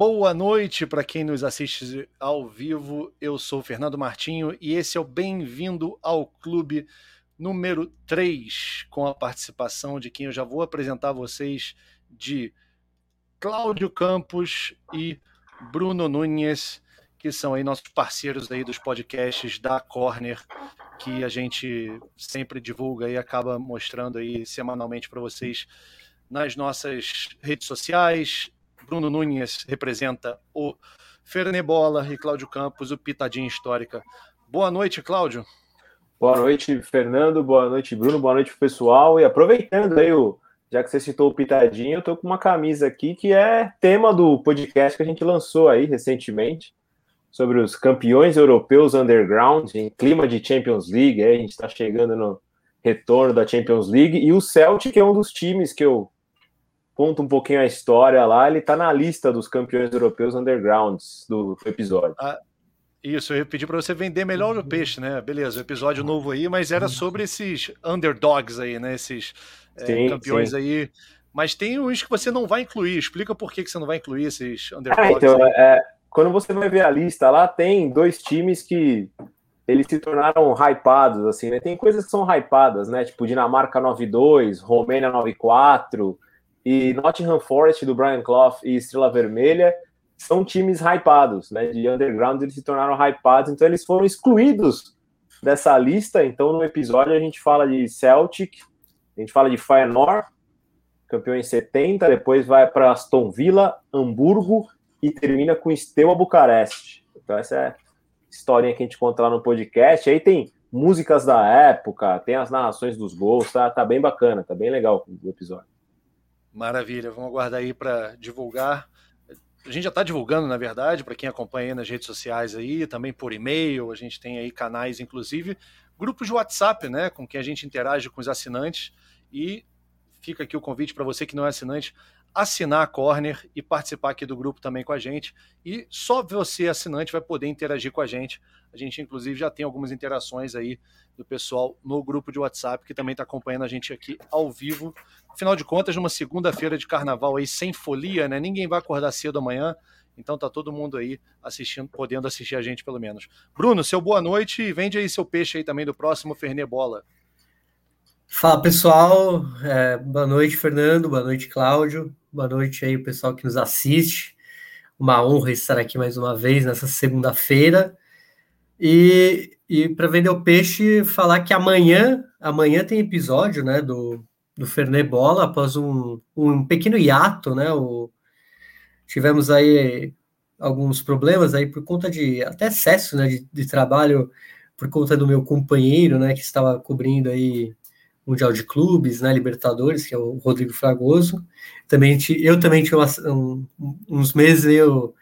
Boa noite para quem nos assiste ao vivo. Eu sou Fernando Martinho e esse é o Bem-vindo ao Clube número 3, com a participação de quem eu já vou apresentar a vocês de Cláudio Campos e Bruno Nunes, que são aí nossos parceiros aí dos podcasts da Corner, que a gente sempre divulga e acaba mostrando aí semanalmente para vocês nas nossas redes sociais, Bruno Nunes representa o Fernebola e Cláudio Campos, o Pitadinha Histórica. Boa noite, Cláudio. Boa noite, Fernando. Boa noite, Bruno. Boa noite, pessoal. E aproveitando aí, já que você citou o Pitadinho, eu tô com uma camisa aqui que é tema do podcast que a gente lançou aí recentemente sobre os campeões europeus underground em clima de Champions League. A gente está chegando no retorno da Champions League e o Celtic é um dos times que eu conta um pouquinho a história lá, ele tá na lista dos campeões europeus undergrounds do, episódio. Ah, isso, eu ia pedir para você vender melhor o peixe, né? Beleza, episódio novo aí, mas era sobre esses underdogs aí, né? Esses é, sim, campeões sim. aí. Mas tem uns que você não vai incluir. Explica por que, que você não vai incluir esses underdogs. Ah, então, é, quando você vai ver a lista lá, tem dois times que eles se tornaram hypados, assim, né? Tem coisas que são hypadas, né? Tipo Dinamarca 9-2, Romênia 9-4, e Nottingham Forest do Brian Clough e Estrela Vermelha são times hypados, né? De underground eles se tornaram hypados, então eles foram excluídos dessa lista. Então no episódio a gente fala de Celtic, a gente fala de Feyenoord, campeão em 70, depois vai para Aston Villa, Hamburgo e termina com Steaua Bucareste. Então essa é a historinha que a gente conta lá no podcast. Aí tem músicas da época, tem as narrações dos gols, tá, tá bem bacana, tá bem legal o episódio. Maravilha, vamos aguardar aí para divulgar. A gente já está divulgando, na verdade, para quem acompanha nas redes sociais aí, também por e-mail, a gente tem aí canais, inclusive, grupos de WhatsApp, né, com quem a gente interage com os assinantes. E fica aqui o convite para você que não é assinante, assinar a Corner e participar aqui do grupo também com a gente. E só você, assinante, vai poder interagir com a gente. A gente, inclusive, já tem algumas interações aí do pessoal no grupo de WhatsApp que também está acompanhando a gente aqui ao vivo. Afinal de contas, numa segunda-feira de carnaval aí sem folia, né? Ninguém vai acordar cedo amanhã. Então tá todo mundo aí assistindo, podendo assistir a gente pelo menos. Bruno, seu boa noite e vende aí seu peixe aí também do próximo Fernê Bola. Fala pessoal, é, boa noite Fernando, boa noite Cláudio, boa noite aí o pessoal que nos assiste. Uma honra estar aqui mais uma vez nessa segunda-feira. E, e para vender o peixe, falar que amanhã, amanhã tem episódio, né, do, do Fernet Bola, após um, um pequeno hiato, né, o, tivemos aí alguns problemas aí por conta de até excesso, né, de, de trabalho por conta do meu companheiro, né, que estava cobrindo aí Mundial de Clubes, né, Libertadores, que é o Rodrigo Fragoso. Também eu também tinha um, uns meses eu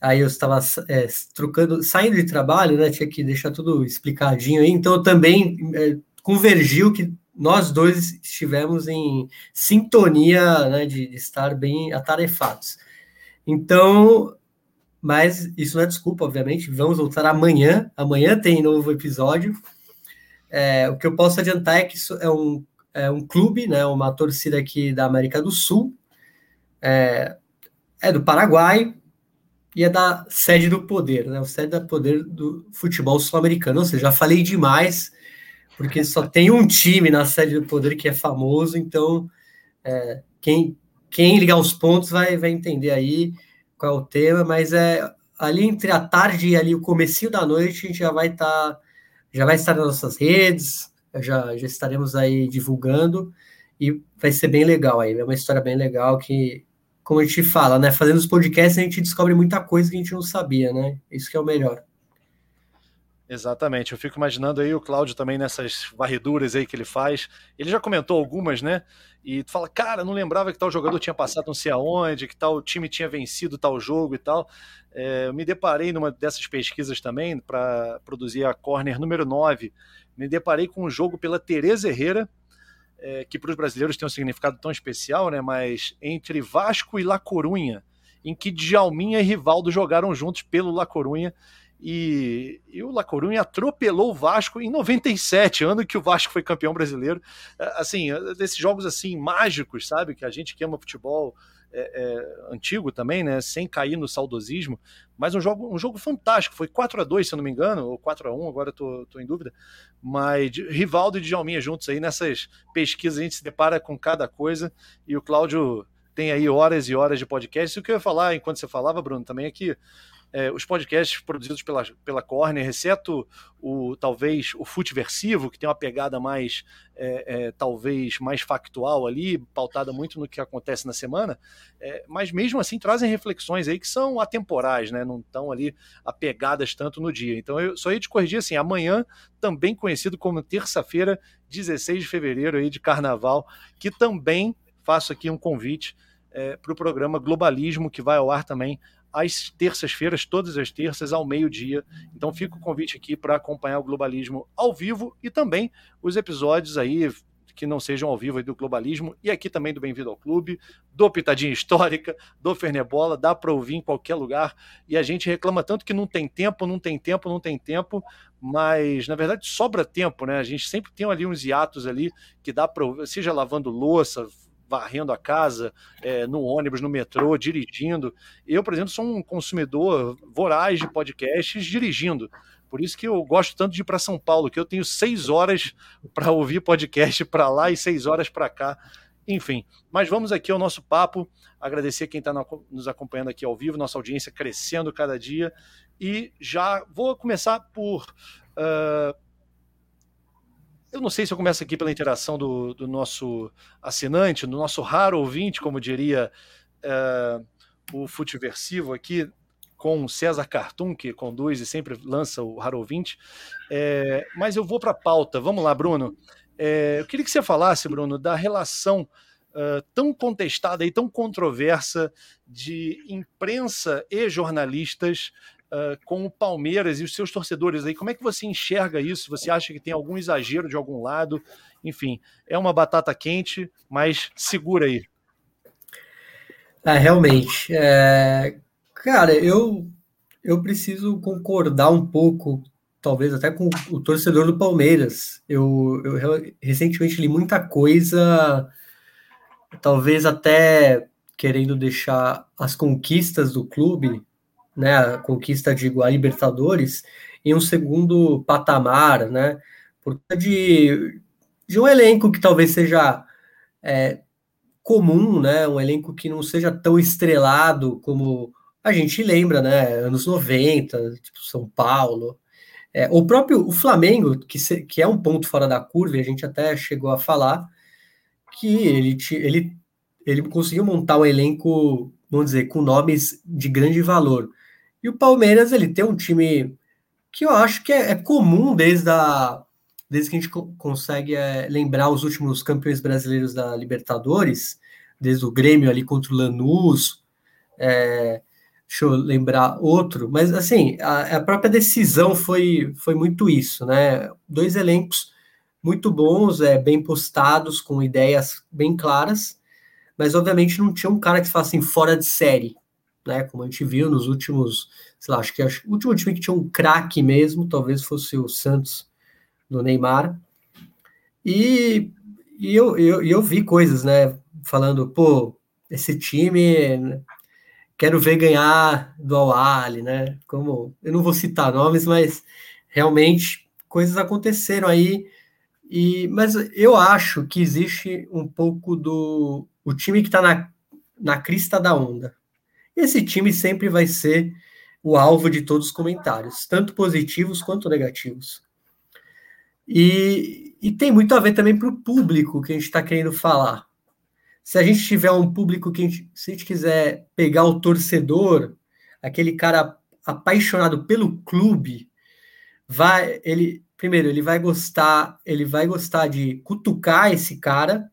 aí eu estava é, trocando, saindo de trabalho, né, tinha que deixar tudo explicadinho aí, então eu também é, convergiu que nós dois estivemos em sintonia, né, de, de estar bem atarefados. Então, mas isso não é desculpa, obviamente, vamos voltar amanhã, amanhã tem novo episódio, é, o que eu posso adiantar é que isso é um, é um clube, né, uma torcida aqui da América do Sul, é, é do Paraguai e é da sede do poder, né, o sede do poder do futebol sul-americano. Ou seja, já falei demais, porque só tem um time na sede do poder que é famoso, então é, quem, quem ligar os pontos vai, vai entender aí qual é o tema, mas é ali entre a tarde e ali o comecinho da noite a gente já vai estar tá já vai estar nas nossas redes, já, já estaremos aí divulgando e vai ser bem legal aí. É uma história bem legal que, como a gente fala, né? Fazendo os podcasts a gente descobre muita coisa que a gente não sabia, né? Isso que é o melhor. Exatamente, eu fico imaginando aí o Cláudio também nessas varreduras aí que ele faz. Ele já comentou algumas, né? E tu fala, cara, não lembrava que tal jogador tinha passado não sei aonde, que tal time tinha vencido tal jogo e tal. É, eu me deparei numa dessas pesquisas também, para produzir a Corner número 9. Me deparei com um jogo pela Tereza Herrera, é, que para os brasileiros tem um significado tão especial, né? Mas entre Vasco e La Corunha, em que Djalminha e Rivaldo jogaram juntos pelo La Corunha e, e o La Coruña atropelou o Vasco em 97, ano que o Vasco foi campeão brasileiro. É, assim, é, desses jogos assim mágicos, sabe? Que a gente que ama futebol é, é, antigo também, né? Sem cair no saudosismo, mas um jogo, um jogo fantástico. Foi 4 a 2 se eu não me engano, ou 4 a 1 agora tô, tô em dúvida. Mas Rivaldo e Djalminha juntos aí nessas pesquisas, a gente se depara com cada coisa, e o Cláudio tem aí horas e horas de podcast. O que eu ia falar enquanto você falava, Bruno, também é que é, os podcasts produzidos pela, pela Corner, exceto o talvez o Futeversivo, que tem uma pegada mais é, é, talvez mais factual ali, pautada muito no que acontece na semana, é, mas mesmo assim trazem reflexões aí que são atemporais, né? Não estão ali apegadas tanto no dia. Então eu só ia te corrigir assim, amanhã, também conhecido como terça-feira, 16 de fevereiro aí de carnaval, que também faço aqui um convite é, para o programa Globalismo, que vai ao ar também às terças-feiras, todas as terças, ao meio-dia. Então fica o convite aqui para acompanhar o Globalismo ao vivo e também os episódios aí que não sejam ao vivo do Globalismo e aqui também do Bem-vindo ao Clube, do Pitadinha Histórica, do Fernebola, dá para ouvir em qualquer lugar e a gente reclama tanto que não tem tempo, não tem tempo, não tem tempo, mas na verdade sobra tempo, né? A gente sempre tem ali uns hiatos ali que dá para seja lavando louça, varrendo a casa, é, no ônibus, no metrô, dirigindo. Eu, por exemplo, sou um consumidor voraz de podcasts dirigindo. Por isso que eu gosto tanto de ir para São Paulo, que eu tenho seis horas para ouvir podcast para lá e seis horas para cá. Enfim, mas vamos aqui ao nosso papo. Agradecer quem está nos acompanhando aqui ao vivo, nossa audiência crescendo cada dia. E já vou começar por uh, eu não sei se eu começo aqui pela interação do, do nosso assinante, do nosso raro ouvinte, como diria é, o Futiversivo aqui, com César Cartum, que conduz e sempre lança o Raro Ouvinte. É, mas eu vou para a pauta. Vamos lá, Bruno. É, eu queria que você falasse, Bruno, da relação uh, tão contestada e tão controversa de imprensa e jornalistas uh, com o Palmeiras e os seus torcedores aí. Como é que você enxerga isso? Você acha que tem algum exagero de algum lado? Enfim, é uma batata quente, mas segura aí. É, realmente. É... Cara, eu, eu preciso concordar um pouco, talvez até com o torcedor do Palmeiras. Eu, eu recentemente li muita coisa, talvez até querendo deixar as conquistas do clube né, a conquista de a Libertadores em um segundo patamar, né, por de, de um elenco que talvez seja é, comum, né, um elenco que não seja tão estrelado como a gente lembra, né, anos 90, tipo São Paulo, é, o próprio o Flamengo, que, se, que é um ponto fora da curva, e a gente até chegou a falar que ele, ele, ele conseguiu montar um elenco, vamos dizer, com nomes de grande valor. E o Palmeiras, ele tem um time que eu acho que é, é comum desde, a, desde que a gente co consegue é, lembrar os últimos campeões brasileiros da Libertadores, desde o Grêmio ali contra o Lanús, é, deixa eu lembrar outro, mas assim, a, a, própria decisão foi, foi muito isso, né? Dois elencos muito bons, é, bem postados, com ideias bem claras, mas obviamente não tinha um cara que fosse assim, fora de série, né? Como a gente viu nos últimos, sei lá, acho que acho, o último time que tinha um craque mesmo, talvez fosse o Santos do Neymar. E, e eu, eu, eu vi coisas, né? Falando, pô, esse time quero ver ganhar do al né? Como eu não vou citar nomes, mas realmente coisas aconteceram aí. E, mas eu acho que existe um pouco do o time que está na, na crista da onda esse time sempre vai ser o alvo de todos os comentários, tanto positivos quanto negativos. E, e tem muito a ver também para o público que a gente está querendo falar. Se a gente tiver um público que, a gente, se a gente quiser pegar o torcedor, aquele cara apaixonado pelo clube, vai, ele, primeiro, ele vai gostar, ele vai gostar de cutucar esse cara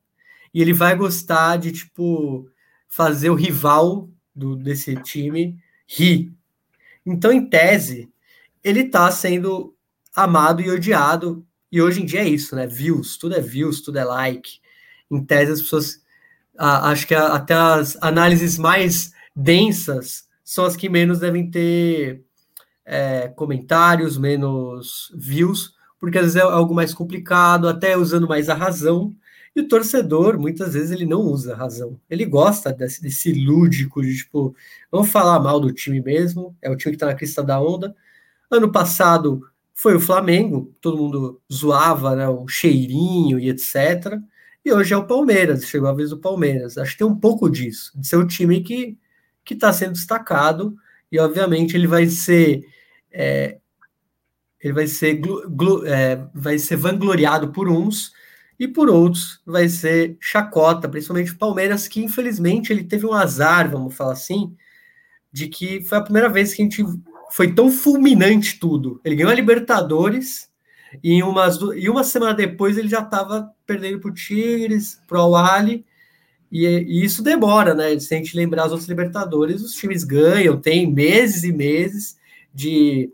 e ele vai gostar de tipo fazer o rival do, desse time ri. Então, em tese, ele está sendo amado e odiado. E hoje em dia é isso, né? Views, tudo é views, tudo é like. Em tese, as pessoas. Ah, acho que até as análises mais densas são as que menos devem ter é, comentários, menos views, porque às vezes é algo mais complicado, até usando mais a razão. E o torcedor, muitas vezes, ele não usa a razão. Ele gosta desse, desse lúdico de, tipo, vamos falar mal do time mesmo, é o time que está na crista da onda. Ano passado foi o Flamengo, todo mundo zoava né, o cheirinho e etc. E hoje é o Palmeiras, chegou a vez do Palmeiras. Acho que tem um pouco disso, de ser o time que está sendo destacado, e obviamente ele vai ser. É, ele vai ser, glu, glu, é, vai ser vangloriado por uns e por outros vai ser chacota, principalmente o Palmeiras, que infelizmente ele teve um azar, vamos falar assim, de que foi a primeira vez que a gente foi tão fulminante tudo. Ele ganhou a Libertadores e, umas, e uma semana depois ele já estava perdendo para o Tigres, para o Ali, e, e, isso demora, né? Se a gente lembrar os outros Libertadores, os times ganham, tem meses e meses de,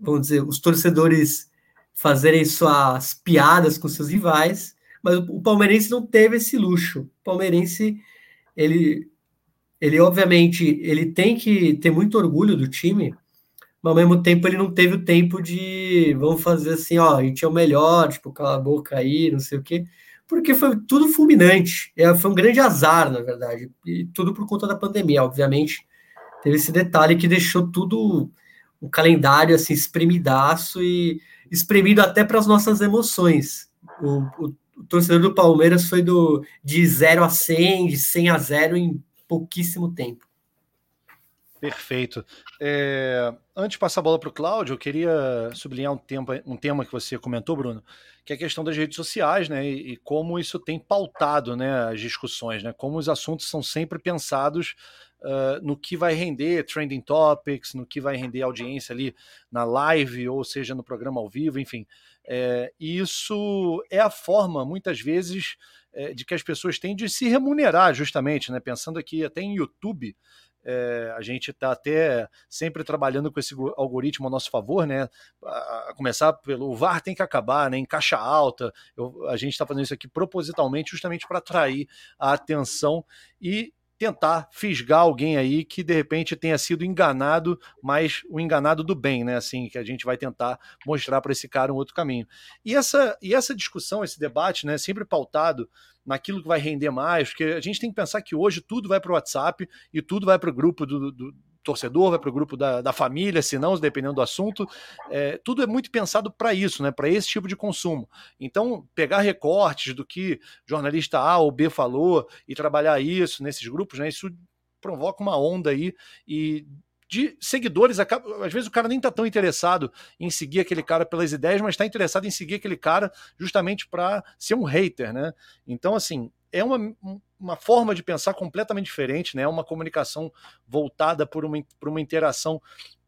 vamos dizer, os torcedores fazerem suas piadas com seus rivais, mas o, palmeirense não teve esse luxo. O palmeirense, ele, ele obviamente, ele tem que ter muito orgulho do time, mas ao mesmo tempo ele não teve o tempo de vamos fazer assim, ó, a gente é o melhor, tipo, cala a boca aí, não sei o quê, porque foi tudo fulminante. É, foi um grande azar, na verdade, e tudo por conta da pandemia, obviamente. Teve esse detalhe que deixou tudo o calendário assim espremidaço e espremido até para as nossas emoções. O, o, o, torcedor do Palmeiras foi do de 0 a 100, de 100 a 0 em pouquíssimo tempo. Perfeito. É, antes de passar a bola para o Cláudio, eu queria sublinhar um tema, um tema que você comentou, Bruno, que é a questão das redes sociais, né? E, e, como isso tem pautado né, as discussões, né? Como os assuntos são sempre pensados uh, no que vai render trending topics, no que vai render audiência ali na live, ou seja, no programa ao vivo, enfim. É, isso é a forma, muitas vezes, é, de que as pessoas têm de se remunerar, justamente, né? Pensando aqui até em YouTube. É, a gente está até sempre trabalhando com esse algoritmo a nosso favor, né? A, começar pelo VAR tem que acabar, né? Em caixa alta. Eu, a gente está fazendo isso aqui propositalmente, justamente para atrair a atenção e tentar fisgar alguém aí que de repente tenha sido enganado, mas o enganado do bem, né? Assim, que a gente vai tentar mostrar para esse cara um outro caminho. E essa, e essa discussão, esse debate, né, sempre pautado naquilo que vai render mais, porque a gente tem que pensar que hoje tudo vai para o WhatsApp e tudo vai para o grupo do, do torcedor, vai para o grupo da, da família, se não, dependendo do assunto. É, tudo é muito pensado para isso, né, para esse tipo de consumo. Então, pegar recortes do que jornalista A ou B falou e trabalhar isso nesses grupos, né, isso provoca uma onda aí e de seguidores, às vezes o cara nem está tão interessado em seguir aquele cara pelas ideias, mas está interessado em seguir aquele cara justamente para ser um hater, né? Então, assim, é uma, uma forma de pensar completamente diferente, né? É uma comunicação voltada por uma, por uma interação,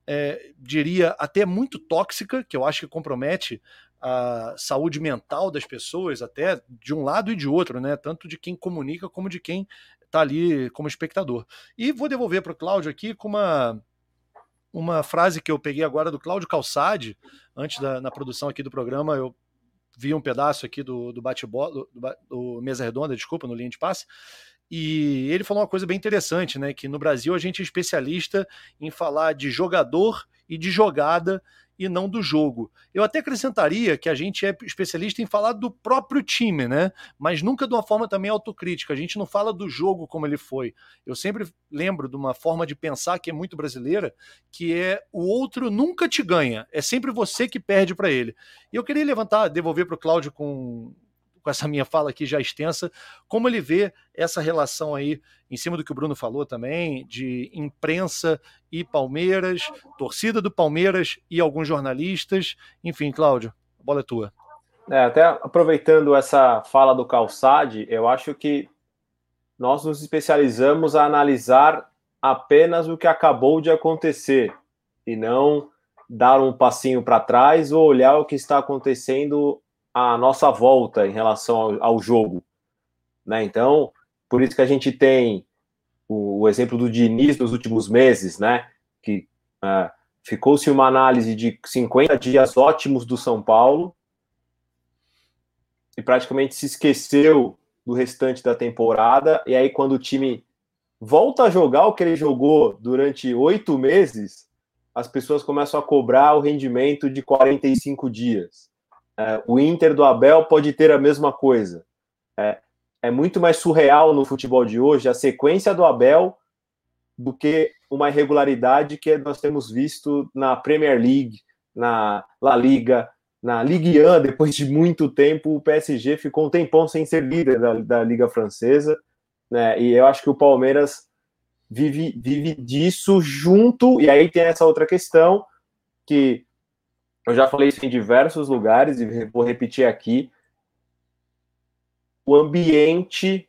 é, diria, até muito tóxica, que eu acho que compromete a saúde mental das pessoas, até de um lado e de outro, né? Tanto de quem comunica como de quem está ali como espectador. E vou devolver para o Cláudio aqui com uma uma frase que eu peguei agora do Cláudio Calçade, antes da na produção aqui do programa, eu vi um pedaço aqui do, do bate-bola, do, do, Mesa Redonda, desculpa, no linha de passe, e ele falou uma coisa bem interessante, né? Que no Brasil a gente é especialista em falar de jogador e de jogada e não do jogo. Eu até acrescentaria que a gente é especialista em falar do próprio time, né? Mas nunca de uma forma também autocrítica. A gente não fala do jogo como ele foi. Eu sempre lembro de uma forma de pensar que é muito brasileira, que é o outro nunca te ganha, é sempre você que perde para ele. E eu queria levantar, devolver para o Cláudio com com essa minha fala aqui já extensa, como ele vê essa relação aí, em cima do que o Bruno falou também, de imprensa e Palmeiras, torcida do Palmeiras e alguns jornalistas. Enfim, Cláudio, a bola é tua. É, até aproveitando essa fala do Calçade, eu acho que nós nos especializamos a analisar apenas o que acabou de acontecer e não dar um passinho para trás ou olhar o que está acontecendo a nossa volta em relação ao, ao jogo. Né? Então, por isso que a gente tem o, o exemplo do Diniz nos últimos meses, né? que uh, ficou-se uma análise de 50 dias ótimos do São Paulo e praticamente se esqueceu do restante da temporada. E aí, quando o time volta a jogar o que ele jogou durante oito meses, as pessoas começam a cobrar o rendimento de 45 dias. É, o Inter do Abel pode ter a mesma coisa. É, é muito mais surreal no futebol de hoje a sequência do Abel do que uma irregularidade que nós temos visto na Premier League, na La Liga, na Ligue 1, depois de muito tempo, o PSG ficou um tempão sem ser líder da, da Liga Francesa, né? E eu acho que o Palmeiras vive, vive disso junto, e aí tem essa outra questão que eu já falei isso em diversos lugares e vou repetir aqui. O ambiente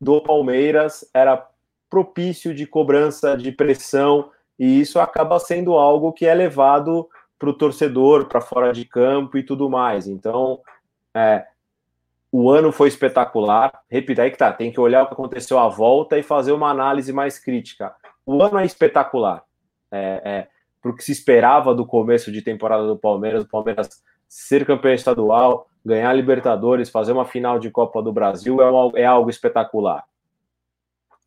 do Palmeiras era propício de cobrança, de pressão, e isso acaba sendo algo que é levado para o torcedor, para fora de campo e tudo mais. Então, é, o ano foi espetacular. Repita aí que tá, tem que olhar o que aconteceu à volta e fazer uma análise mais crítica. O ano é espetacular. É, é, para o que se esperava do começo de temporada do Palmeiras, o Palmeiras ser campeão estadual, ganhar Libertadores, fazer uma final de Copa do Brasil é, é algo espetacular.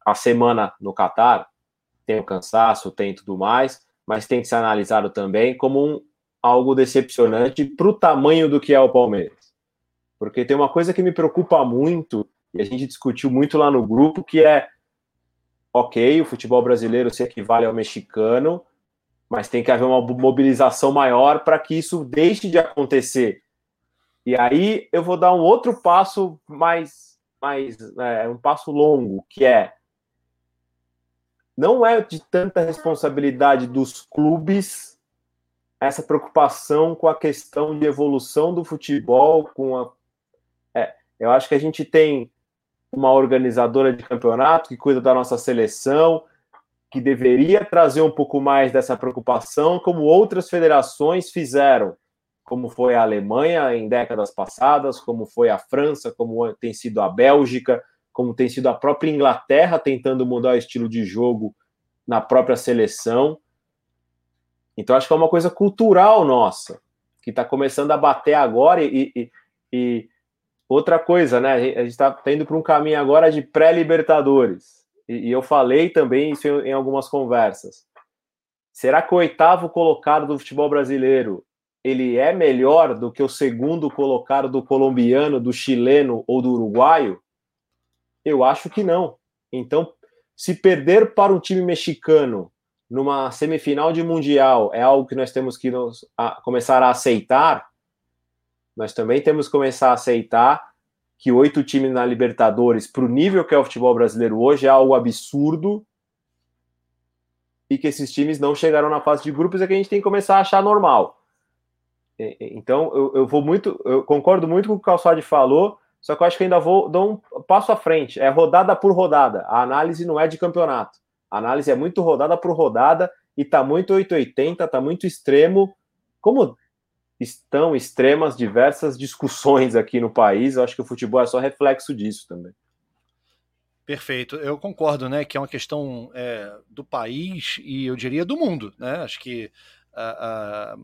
A semana no Catar tem o cansaço, tem tudo mais, mas tem que ser analisado também como um, algo decepcionante para o tamanho do que é o Palmeiras. Porque tem uma coisa que me preocupa muito, e a gente discutiu muito lá no grupo, que é ok, o futebol brasileiro se equivale ao mexicano, mas tem que haver uma mobilização maior para que isso deixe de acontecer. E aí eu vou dar um outro passo mais, mais é, um passo longo, que é não é de tanta responsabilidade dos clubes essa preocupação com a questão de evolução do futebol, com a. É, eu acho que a gente tem uma organizadora de campeonato que cuida da nossa seleção, que deveria trazer um pouco mais dessa preocupação, como outras federações fizeram, como foi a Alemanha em décadas passadas, como foi a França, como tem sido a Bélgica, como tem sido a própria Inglaterra tentando mudar o estilo de jogo na própria seleção. Então, acho que é uma coisa cultural nossa, que está começando a bater agora. E, e, e, outra coisa, né? A gente está indo para um caminho agora de pré-Libertadores. E, e, eu falei também isso em, em algumas conversas. Será que o oitavo colocado do futebol brasileiro ele é melhor do que o segundo colocado do colombiano, do chileno ou do uruguaio? Eu acho que não. Então, se perder para um time mexicano numa semifinal de mundial é algo que nós temos que nos, a, começar a aceitar, nós também temos que começar a aceitar que oito times na Libertadores, para o nível que é o futebol brasileiro hoje, é algo absurdo e que esses times não chegaram na fase de grupos é que a gente tem que começar a achar normal. Então, eu, eu vou muito, eu concordo muito com o que o Calçade falou, só que eu acho que ainda vou dar um passo à frente. É rodada por rodada. A análise não é de campeonato. A análise é muito rodada por rodada e tá muito 880, tá muito extremo. Como estão extremas diversas discussões aqui no país, eu acho que o futebol é só reflexo disso também. Perfeito, eu concordo, né, que é uma questão é, do país e eu diria do mundo, né? Acho que a, a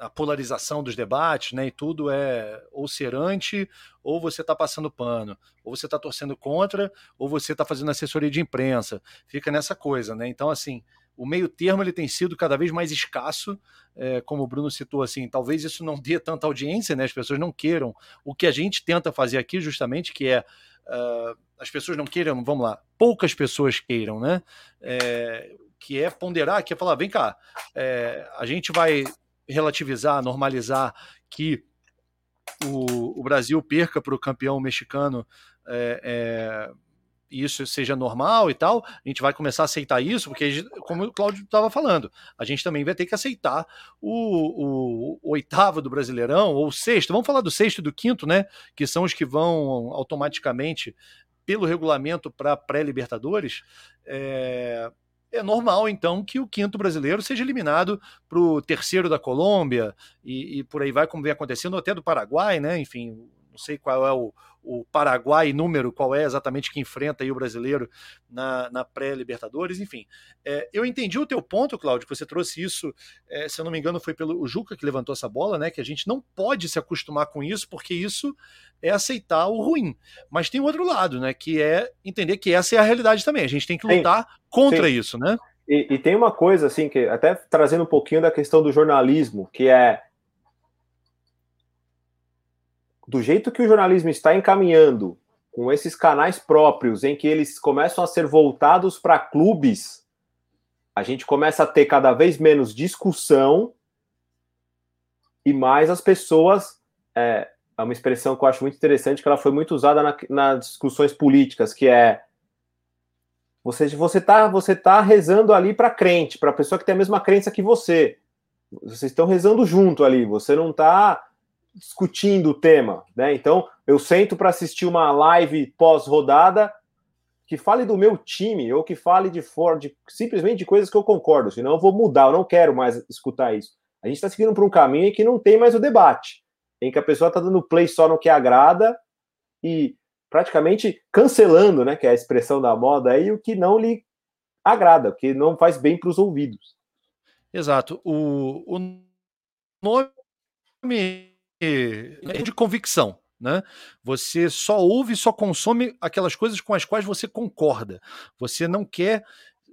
a polarização dos debates, né, e tudo é ou ser anti, ou você está passando pano, ou você está torcendo contra, ou você está fazendo assessoria de imprensa. Fica nessa coisa, né? Então, assim, o meio termo ele tem sido cada vez mais escasso, é, como o Bruno citou, assim, talvez isso não dê tanta audiência, né? As pessoas não queiram o que a gente tenta fazer aqui, justamente, que é uh, as pessoas não queiram, vamos lá, poucas pessoas queiram, né? É, que é ponderar, que é falar, vem cá, é, a gente vai relativizar, normalizar que o, o Brasil perca para o campeão mexicano é, é, isso seja normal e tal, a gente vai começar a aceitar isso, porque, como o Cláudio estava falando, a gente também vai ter que aceitar o, o, o, oitavo do Brasileirão, ou o sexto, vamos falar do sexto e do quinto, né? Que são os que vão automaticamente, pelo regulamento, para pré-Libertadores. É, é normal, então, que o quinto brasileiro seja eliminado para o terceiro da Colômbia e, e, por aí vai, como vem acontecendo, até do Paraguai, né? Enfim, não sei qual é o, o Paraguai número, qual é exatamente que enfrenta aí o brasileiro na, na pré-Libertadores, enfim. É, eu entendi o teu ponto, Cláudio, que você trouxe isso, é, se eu não me engano, foi pelo Juca que levantou essa bola, né? Que a gente não pode se acostumar com isso, porque isso é aceitar o ruim. Mas tem o outro lado, né? Que é entender que essa é a realidade também. A gente tem que lutar Sim. contra Sim. isso, né? E, e, tem uma coisa, assim, que até trazendo um pouquinho da questão do jornalismo, que é do jeito que o jornalismo está encaminhando, com esses canais próprios, em que eles começam a ser voltados para clubes, a gente começa a ter cada vez menos discussão e mais as pessoas. É, é uma expressão que eu acho muito interessante, que ela foi muito usada na, nas discussões políticas, que é você você tá você tá rezando ali para crente, para pessoa que tem a mesma crença que você. Vocês estão rezando junto ali. Você não está discutindo o tema, né? Então eu sento para assistir uma live pós-rodada que fale do meu time ou que fale de fora, de, simplesmente de coisas que eu concordo. Senão eu vou mudar. Eu não quero mais escutar isso. A gente está seguindo por um caminho em que não tem mais o debate, em que a pessoa está dando play só no que agrada e praticamente cancelando, né, que é a expressão da moda aí, o que não lhe agrada, o que não faz bem para os ouvidos. Exato. O, o nome é de convicção. Né? Você só ouve, só consome aquelas coisas com as quais você concorda. Você não quer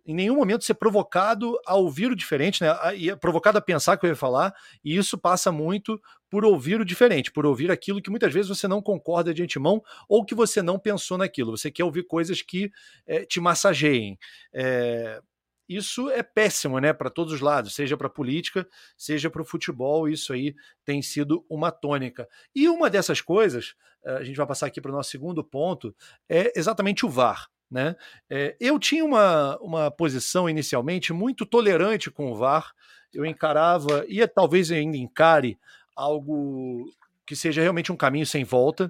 em nenhum momento ser provocado a ouvir o diferente, né? E provocado a pensar o que eu ia falar, e isso passa muito por ouvir o diferente, por ouvir aquilo que muitas vezes você não concorda de antemão ou que você não pensou naquilo. Você quer ouvir coisas que é, te massageiem. É, isso é péssimo, né, para todos os lados, seja para a política, seja para o futebol, isso aí tem sido uma tônica. E uma dessas coisas, eh, a gente vai passar aqui para o nosso segundo ponto, é exatamente o VAR. Né? É, eu tinha uma, uma posição inicialmente muito tolerante com o VAR, eu encarava, e talvez ainda encare algo que seja realmente um caminho sem volta,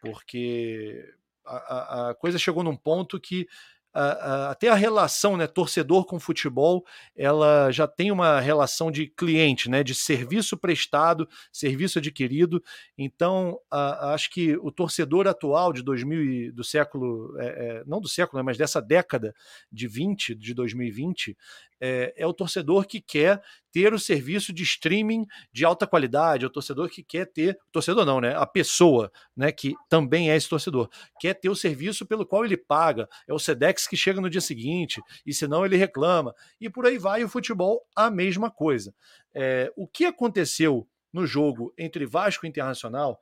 porque a, a coisa chegou num ponto que até a relação, né, torcedor com futebol, ela já tem uma relação de cliente, né, de serviço prestado, serviço adquirido. Então, acho que o torcedor atual de 2000 do século, é, é, não do século, né, mas dessa década de 20, de 2020, é, é, o torcedor que quer ter o serviço de streaming de alta qualidade, é o torcedor que quer ter, torcedor não, né? A pessoa, né, que também é esse torcedor, quer ter o serviço pelo qual ele paga, é o Sedex que chega no dia seguinte, e senão ele reclama, e por aí vai o futebol a mesma coisa. É, o que aconteceu no jogo entre Vasco e Internacional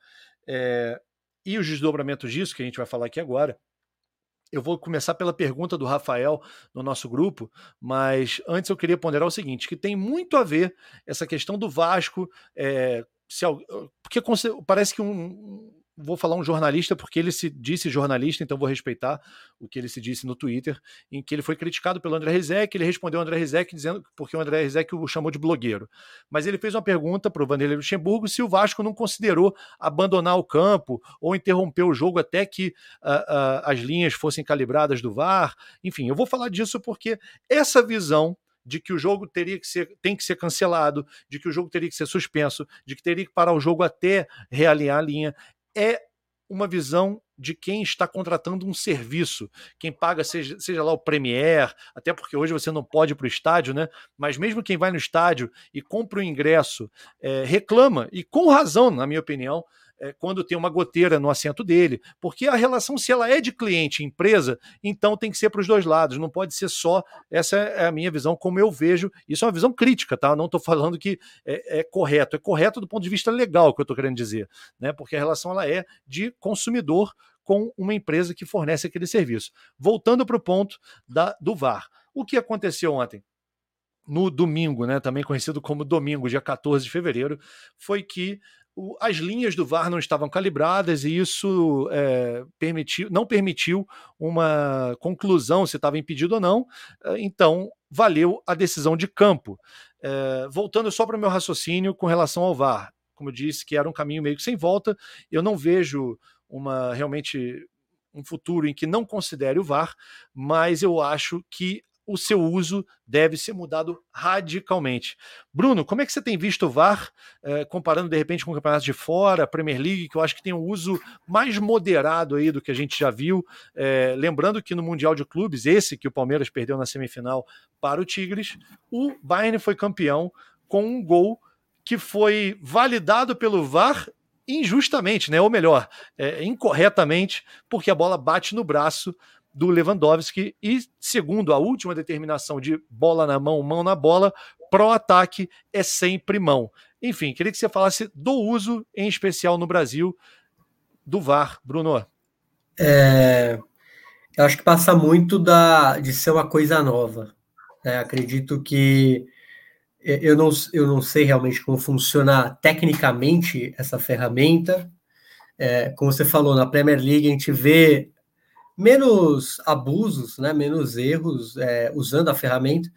é, e os desdobramentos disso, que a gente vai falar aqui agora, eu vou começar pela pergunta do Rafael no nosso grupo, mas antes eu queria ponderar o seguinte: que tem muito a ver essa questão do Vasco. É, se, porque parece que um, vou falar um jornalista porque ele se disse jornalista, então vou respeitar o que ele se disse no Twitter, em que ele foi criticado pelo André Rizek, ele respondeu ao André Rizek dizendo porque o André Rizek o chamou de blogueiro. Mas ele fez uma pergunta para o Vanderlei Luxemburgo se o Vasco não considerou abandonar o campo ou interromper o jogo até que uh, uh, as linhas fossem calibradas do VAR. Enfim, eu vou falar disso porque essa visão de que o jogo teria que ser, tem que ser cancelado, de que o jogo teria que ser suspenso, de que teria que parar o jogo até realinhar a linha é uma visão de quem está contratando um serviço, quem paga, seja, seja lá o Premier, até porque hoje você não pode ir para o estádio, né? Mas mesmo quem vai no estádio e compra o ingresso, é, reclama, e com razão, na minha opinião, é, quando tem uma goteira no assento dele, porque a relação, se ela é de cliente empresa, então tem que ser para os dois lados, não pode ser só. Essa é a minha visão, como eu vejo. Isso é uma visão crítica, tá? Não estou falando que é, é, correto, é correto do ponto de vista legal, que eu estou querendo dizer, né? Porque a relação ela é de consumidor com uma empresa que fornece aquele serviço. Voltando para o ponto da, do VAR. O que aconteceu ontem? no domingo, né, também conhecido como domingo, dia 14 de fevereiro, foi que o, as linhas do VAR não estavam calibradas e isso é, permitiu, não permitiu uma conclusão se estava impedido ou não. É, então, valeu a decisão de campo. É, voltando só para o meu raciocínio com relação ao VAR, como eu disse, que era um caminho meio que sem volta, eu não vejo uma realmente um futuro em que não considere o VAR, mas eu acho que o seu uso deve ser mudado radicalmente. Bruno, como é que você tem visto o VAR, eh, comparando de repente com campeonatos de fora, Premier League, que eu acho que tem um uso mais moderado aí do que a gente já viu. Eh, lembrando que no Mundial de Clubes, esse que o Palmeiras perdeu na semifinal para o Tigres, o Bayern foi campeão com um gol que foi validado pelo VAR injustamente, né? Ou melhor, é, incorretamente, porque a bola bate no braço do Lewandowski e, segundo a última determinação de bola na mão, mão na bola, pró-ataque é sempre mão. Enfim, queria que você falasse do uso, em especial no Brasil, do VAR, Bruno. É, eu acho que passa muito da, de ser uma coisa nova. Né? Acredito que eu não, eu não sei realmente como funciona tecnicamente essa ferramenta. É, como você falou, na Premier League a gente vê menos abusos, né, menos erros é, usando a ferramenta.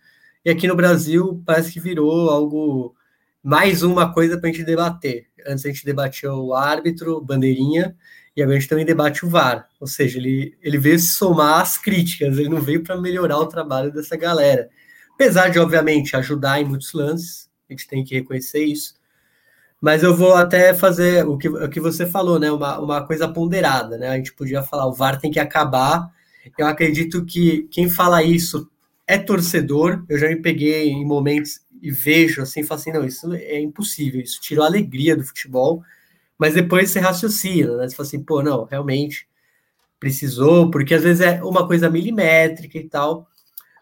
E aqui no Brasil parece que virou algo mais uma coisa para a gente debater. Antes a gente debatia o árbitro, bandeirinha, e agora a gente também debate o VAR. Ou seja, ele, ele veio se somar às críticas, ele não veio para melhorar o trabalho dessa galera. Apesar de, obviamente, ajudar em muitos lances, a gente tem que reconhecer isso. Mas eu vou até fazer o que, o que você falou, né? Uma, uma coisa ponderada, né? A gente podia falar, o VAR tem que acabar. Eu acredito que quem fala isso é torcedor. Eu já me peguei em momentos e vejo assim, falo assim, não, isso é impossível, isso tirou a alegria do futebol. Mas depois você raciocina, né? Você fala assim, pô, não, realmente precisou, porque às vezes é uma coisa milimétrica e tal.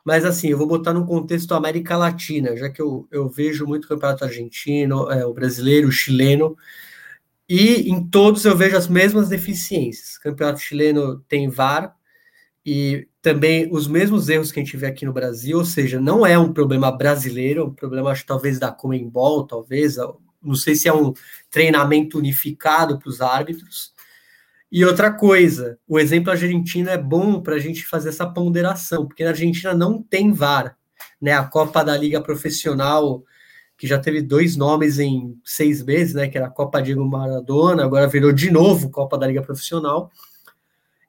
Mas assim, eu vou botar no contexto América Latina, já que eu, eu vejo muito o campeonato argentino, é, o brasileiro, o chileno, e em todos eu vejo as mesmas deficiências. O campeonato chileno tem VAR e também os mesmos erros que a gente vê aqui no Brasil, ou seja, não é um problema brasileiro, é um problema acho talvez da Comembol, talvez, não sei se é um treinamento unificado para os árbitros, e outra coisa, o exemplo argentino é bom para a gente fazer essa ponderação, porque na Argentina não tem VAR. Né? A Copa da Liga Profissional, que já teve dois nomes em seis meses, né? que era a Copa Diego Maradona, agora virou de novo Copa da Liga Profissional.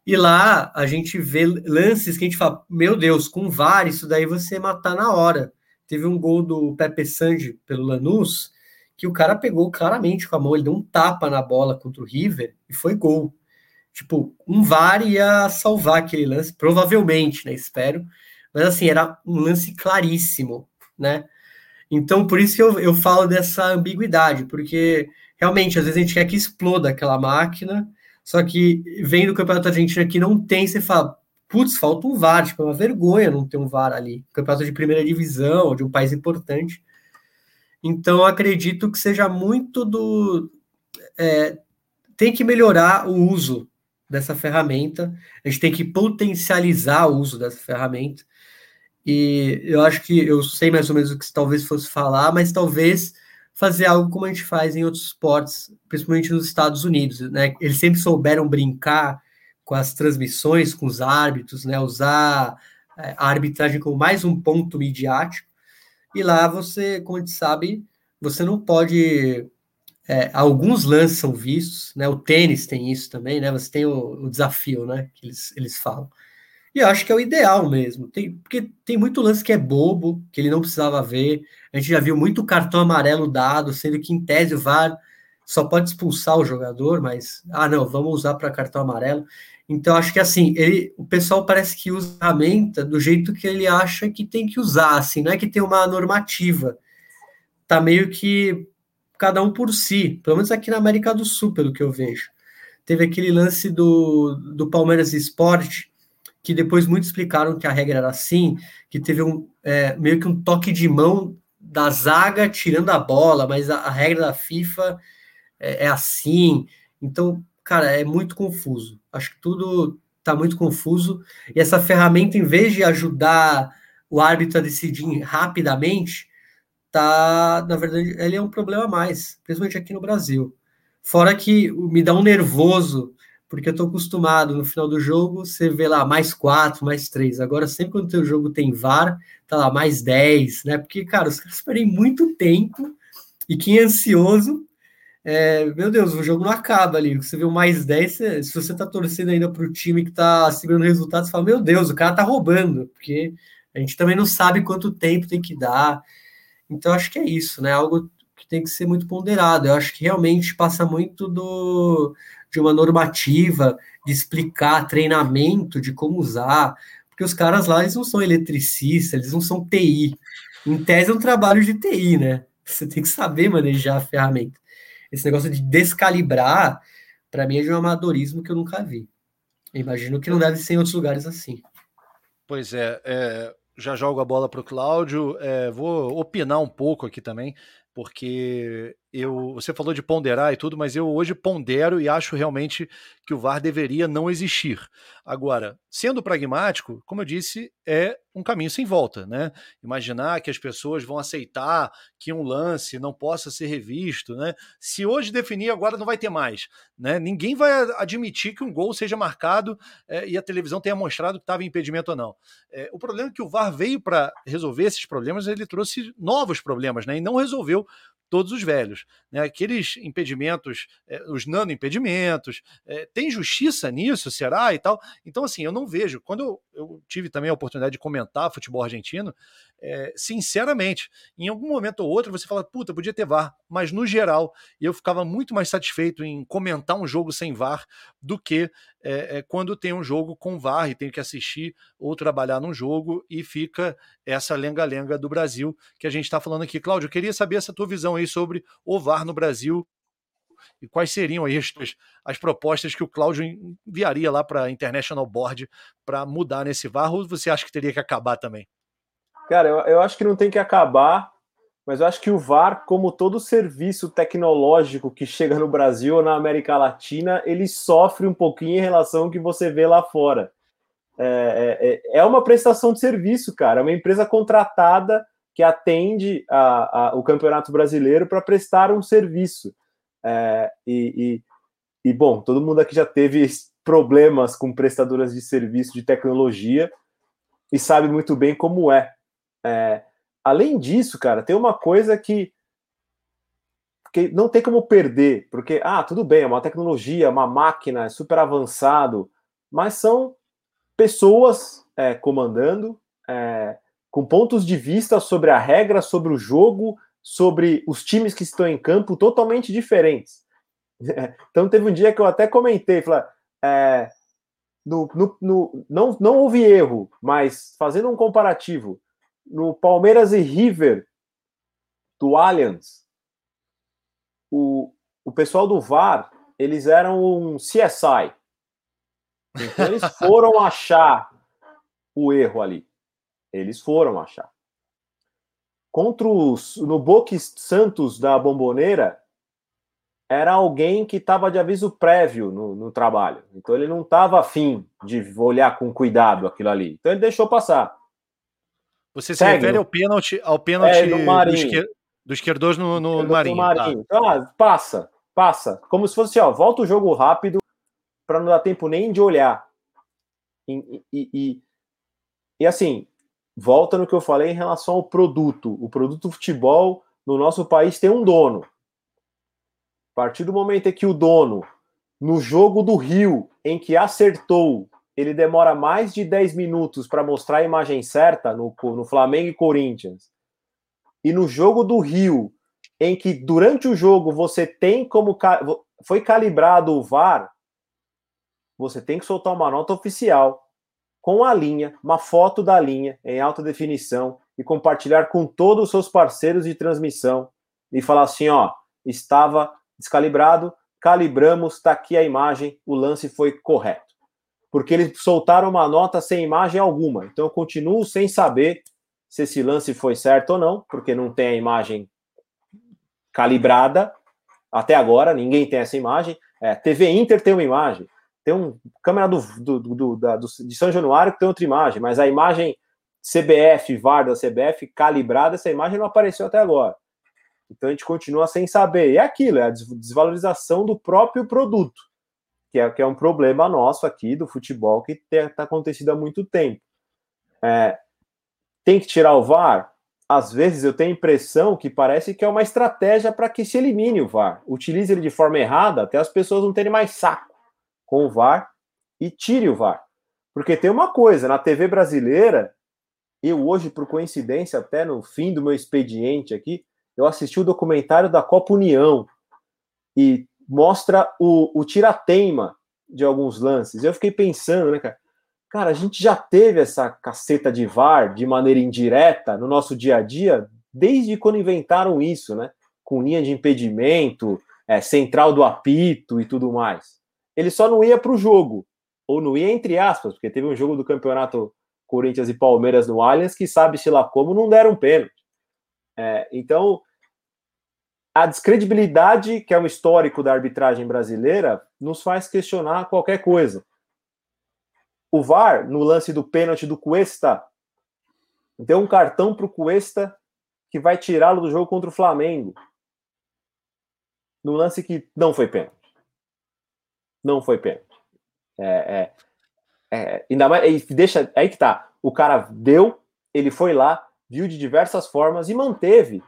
E lá a gente vê lances que a gente fala, meu Deus, com VAR, isso daí você matar na hora. Teve um gol do Pepe Sanji pelo Lanús, que o cara pegou claramente com a mão, ele deu um tapa na bola contra o River e foi gol. Tipo, um VAR ia salvar aquele lance, provavelmente, né? Espero. Mas assim, era um lance claríssimo, né? Então, por isso que eu, eu falo dessa ambiguidade, porque realmente, às vezes a gente quer que exploda aquela máquina, só que vem do Campeonato Argentino que não tem, você fala, putz, falta um VAR, tipo, é uma vergonha não ter um VAR ali. Campeonato de primeira divisão, de um país importante. Então, acredito que seja muito do. É, tem que melhorar o uso dessa ferramenta, a gente tem que potencializar o uso dessa ferramenta. E eu acho que eu sei mais ou menos o que talvez fosse falar, mas talvez fazer algo como a gente faz em outros esportes, principalmente nos Estados Unidos, né? Eles sempre souberam brincar com as transmissões, com os árbitros, né? Usar é, a arbitragem como mais um ponto midiático. E lá você, como a gente sabe, você não pode é, alguns lances são vistos, né? O tênis tem isso também, né? Você tem o, o, desafio, né? Que eles, eles falam. E eu acho que é o ideal mesmo. Tem, porque tem muito lance que é bobo, que ele não precisava ver. A gente já viu muito cartão amarelo dado, sendo que em tese o VAR só pode expulsar o jogador, mas ah, não, vamos usar para cartão amarelo. Então acho que assim, ele, o pessoal parece que usa a ferramenta do jeito que ele acha que tem que usar, assim, não é que tem uma normativa. Tá meio que cada um por si, pelo menos aqui na América do Sul, pelo que eu vejo. Teve aquele lance do, do Palmeiras Esporte, que depois muitos explicaram que a regra era assim, que teve um é, meio que um toque de mão da zaga tirando a bola, mas a, a regra da FIFA é, é, assim. Então, cara, é muito confuso. Acho que tudo está muito confuso. E essa ferramenta, em vez de ajudar o árbitro a decidir rapidamente, tá, na verdade, ele é um problema a mais, principalmente aqui no Brasil. Fora que me dá um nervoso, porque eu tô acostumado no final do jogo, você vê lá mais quatro, mais três. Agora, sempre quando o jogo tem VAR, tá lá mais dez, né? Porque, cara, os caras esperem muito tempo e quem é ansioso, é, meu Deus, o jogo não acaba ali. Você vê o mais 10, se você tá torcendo ainda pro time que tá segurando resultados, você fala, meu Deus, o cara tá roubando, porque a gente também não sabe quanto tempo tem que dar. Então, acho que é isso, né? Algo que tem que ser muito ponderado. Eu acho que realmente passa muito do, de uma normativa, de explicar treinamento, de como usar, porque os caras lá, eles não são eletricistas, eles não são TI. Em tese é um trabalho de TI, né? Você tem que saber manejar a ferramenta. Esse negócio de descalibrar, para mim, é de um amadorismo que eu nunca vi. Imagino que não deve ser em outros lugares assim. Pois é, é já jogo a bola para o Cláudio. É, vou opinar um pouco aqui também, porque eu, você falou de ponderar e tudo, mas eu hoje pondero e acho realmente que o VAR deveria não existir. Agora, sendo pragmático, como eu disse, é um caminho sem volta, né? Imaginar que as pessoas vão aceitar que um lance não possa ser revisto, né? Se hoje definir, agora não vai ter mais, né? Ninguém vai admitir que um gol seja marcado é, e a televisão tenha mostrado que estava em impedimento ou não. É, o problema é que o VAR veio para resolver esses problemas, ele trouxe novos problemas, né? E não resolveu todos os velhos. Né? Aqueles impedimentos, é, os nano-impedimentos, é, tem justiça nisso, será? E tal. Então, assim, eu não vejo. Quando eu, eu tive também a oportunidade de comentar futebol argentino, é, sinceramente, em algum momento ou outro você fala, puta, podia ter VAR, mas no geral eu ficava muito mais satisfeito em comentar um jogo sem VAR do que é, é, quando tem um jogo com VAR e tenho que assistir ou trabalhar num jogo e fica essa lenga-lenga do Brasil que a gente está falando aqui. Cláudio, eu queria saber essa tua visão aí sobre o VAR no Brasil e quais seriam aí as, as propostas que o Cláudio enviaria lá para a International Board para mudar nesse VAR ou você acha que teria que acabar também? Cara, eu, eu acho que não tem que acabar, mas eu acho que o VAR, como todo serviço tecnológico que chega no Brasil ou na América Latina, ele sofre um pouquinho em relação ao que você vê lá fora. É, é, é uma prestação de serviço, cara. É uma empresa contratada que atende a, a, o Campeonato Brasileiro para prestar um serviço. É, e, e, e, bom, todo mundo aqui já teve problemas com prestadoras de serviço de tecnologia e sabe muito bem como é. É, além disso, cara, tem uma coisa que, que não tem como perder, porque, ah, tudo bem, é uma tecnologia, uma máquina, é super avançado, mas são pessoas é, comandando, é, com pontos de vista sobre a regra, sobre o jogo, sobre os times que estão em campo totalmente diferentes. Então teve um dia que eu até comentei, falei, é, no, no, no, não, não houve erro, mas fazendo um comparativo, no Palmeiras e River do Allianz, o, o pessoal do VAR, eles eram um CSI. Então eles foram achar o erro ali. Eles foram achar. Contra os, no Boque Santos da Bomboneira, era alguém que estava de aviso prévio no, no, trabalho. Então ele não estava afim de olhar com cuidado aquilo ali. Então ele deixou passar. Você se Segue. refere ao pênalti, ao pênalti é, do, do, esquer, do esquerdoso no, no, Marinho. Marinho. Tá. Ah, passa, passa. Como se fosse, ó, volta o jogo rápido para não dar tempo nem de olhar. E, e, e, e, assim, volta no que eu falei em relação ao produto. O produto futebol no nosso país tem um dono. A partir do momento em que o dono, no jogo do Rio, em que acertou ele demora mais de 10 minutos para mostrar a imagem certa no, no Flamengo e Corinthians, e no jogo do Rio, em que durante o jogo você tem como. Foi calibrado o VAR, você tem que soltar uma nota oficial com a linha, uma foto da linha em alta definição e compartilhar com todos os seus parceiros de transmissão e falar assim: ó, estava descalibrado, calibramos, está aqui a imagem, o lance foi correto porque eles soltaram uma nota sem imagem alguma. Então eu continuo sem saber se esse lance foi certo ou não, porque não tem a imagem calibrada até agora, ninguém tem essa imagem. É, TV Inter tem uma imagem, tem um câmera do, do, do, da, do, de São Januário que tem outra imagem, mas a imagem CBF, VAR da CBF calibrada, essa imagem não apareceu até agora. Então a gente continua sem saber. E é aquilo, é a desvalorização do próprio produto que é, que é um problema nosso aqui do futebol que está acontecendo há muito tempo. É, tem que tirar o VAR? Às vezes eu tenho a impressão que parece que é uma estratégia para que se elimine o VAR. Utilize ele de forma errada até as pessoas não terem mais saco com o VAR e tire o VAR. Porque tem uma coisa, na TV brasileira, eu hoje, por coincidência, até no fim do meu expediente aqui, eu assisti o documentário da Copa União. E mostra o, o tirateima de alguns lances. Eu fiquei pensando, né, cara? Cara, a gente já teve essa caceta de VAR de maneira indireta no nosso dia a dia desde quando inventaram isso, né? Com linha de impedimento, é, central do apito e tudo mais. Ele só não ia para o jogo. ou não ia entre aspas, porque teve um jogo do campeonato Corinthians e Palmeiras no Allianz que sabe-se lá como não deram pênalti. É, então, a descredibilidade, que é um histórico da arbitragem brasileira, nos faz questionar qualquer coisa. O VAR, no lance do pênalti do Cuesta, deu um cartão para o Cuesta que vai tirá-lo do jogo contra o Flamengo. No lance que não foi pênalti. Não foi pênalti. É, é, é, ainda mais, deixa, aí que tá. O cara deu, ele foi lá, viu de diversas formas e manteve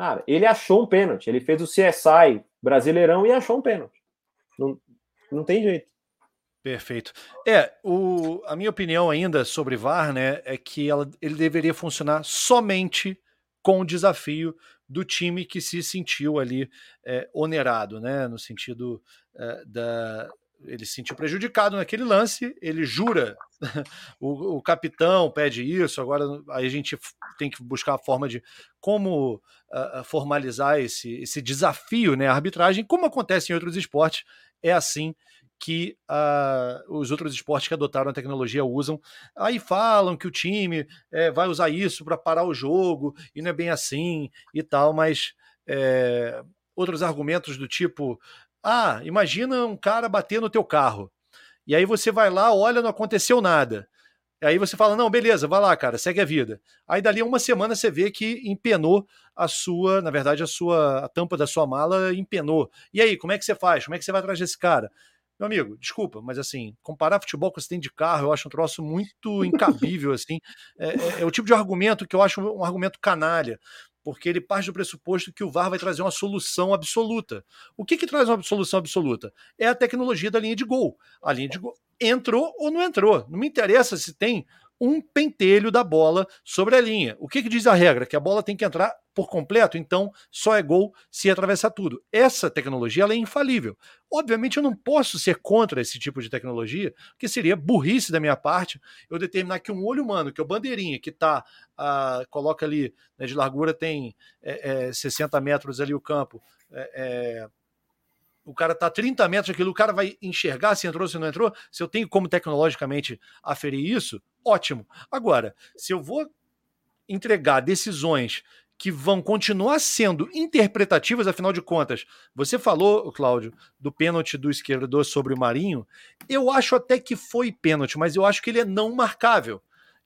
Cara, ele achou um pênalti. Ele fez o CSI brasileirão e achou um pênalti. Não, não tem jeito. Perfeito. É, o, a minha opinião ainda sobre VAR, né, é que ela, ele deveria funcionar somente com o desafio do time que se sentiu ali é, onerado, né, no sentido é, da, ele se sentiu prejudicado naquele lance, ele jura, o, o, capitão pede isso, agora aí a gente tem que buscar a forma de como uh, formalizar esse, esse desafio, né, a arbitragem, como acontece em outros esportes, é assim que uh, os outros esportes que adotaram a tecnologia usam. Aí falam que o time é, vai usar isso para parar o jogo, e não é bem assim e tal, mas é, outros argumentos do tipo ah, imagina um cara bater no teu carro. E aí você vai lá, olha, não aconteceu nada. Aí você fala: não, beleza, vai lá, cara, segue a vida. Aí dali a uma semana você vê que empenou a sua, na verdade, a sua a tampa da sua mala empenou. E aí, como é que você faz? Como é que você vai atrás desse cara? Meu amigo, desculpa, mas assim, comparar futebol com acidente de carro, eu acho um troço muito incabível, assim. É, é, é, o tipo de argumento que eu acho um argumento canalha porque ele parte do pressuposto que o VAR vai trazer uma solução absoluta. O que, que traz uma solução absoluta? É a tecnologia da linha de gol. A linha de gol entrou ou não entrou. Não me interessa se tem um pentelho da bola sobre a linha. O que, que diz a regra? Que a bola tem que entrar por completo, então só é gol se atravessar tudo. Essa tecnologia é infalível. Obviamente eu não posso ser contra esse tipo de tecnologia, porque seria burrice da minha parte eu determinar que um olho humano, que é o bandeirinha, que tá, uh, coloca ali, né, de largura tem é, é, 60 metros ali o campo, é, é o cara tá 30 metros aquilo, o cara vai enxergar se entrou, se não entrou, se eu tenho como tecnologicamente aferir isso, ótimo. Agora, se eu vou entregar decisões que vão continuar sendo interpretativas, afinal de contas, você falou, Cláudio, do pênalti do esquerdo sobre o Marinho, eu acho até que foi pênalti, mas eu acho que ele é não marcável.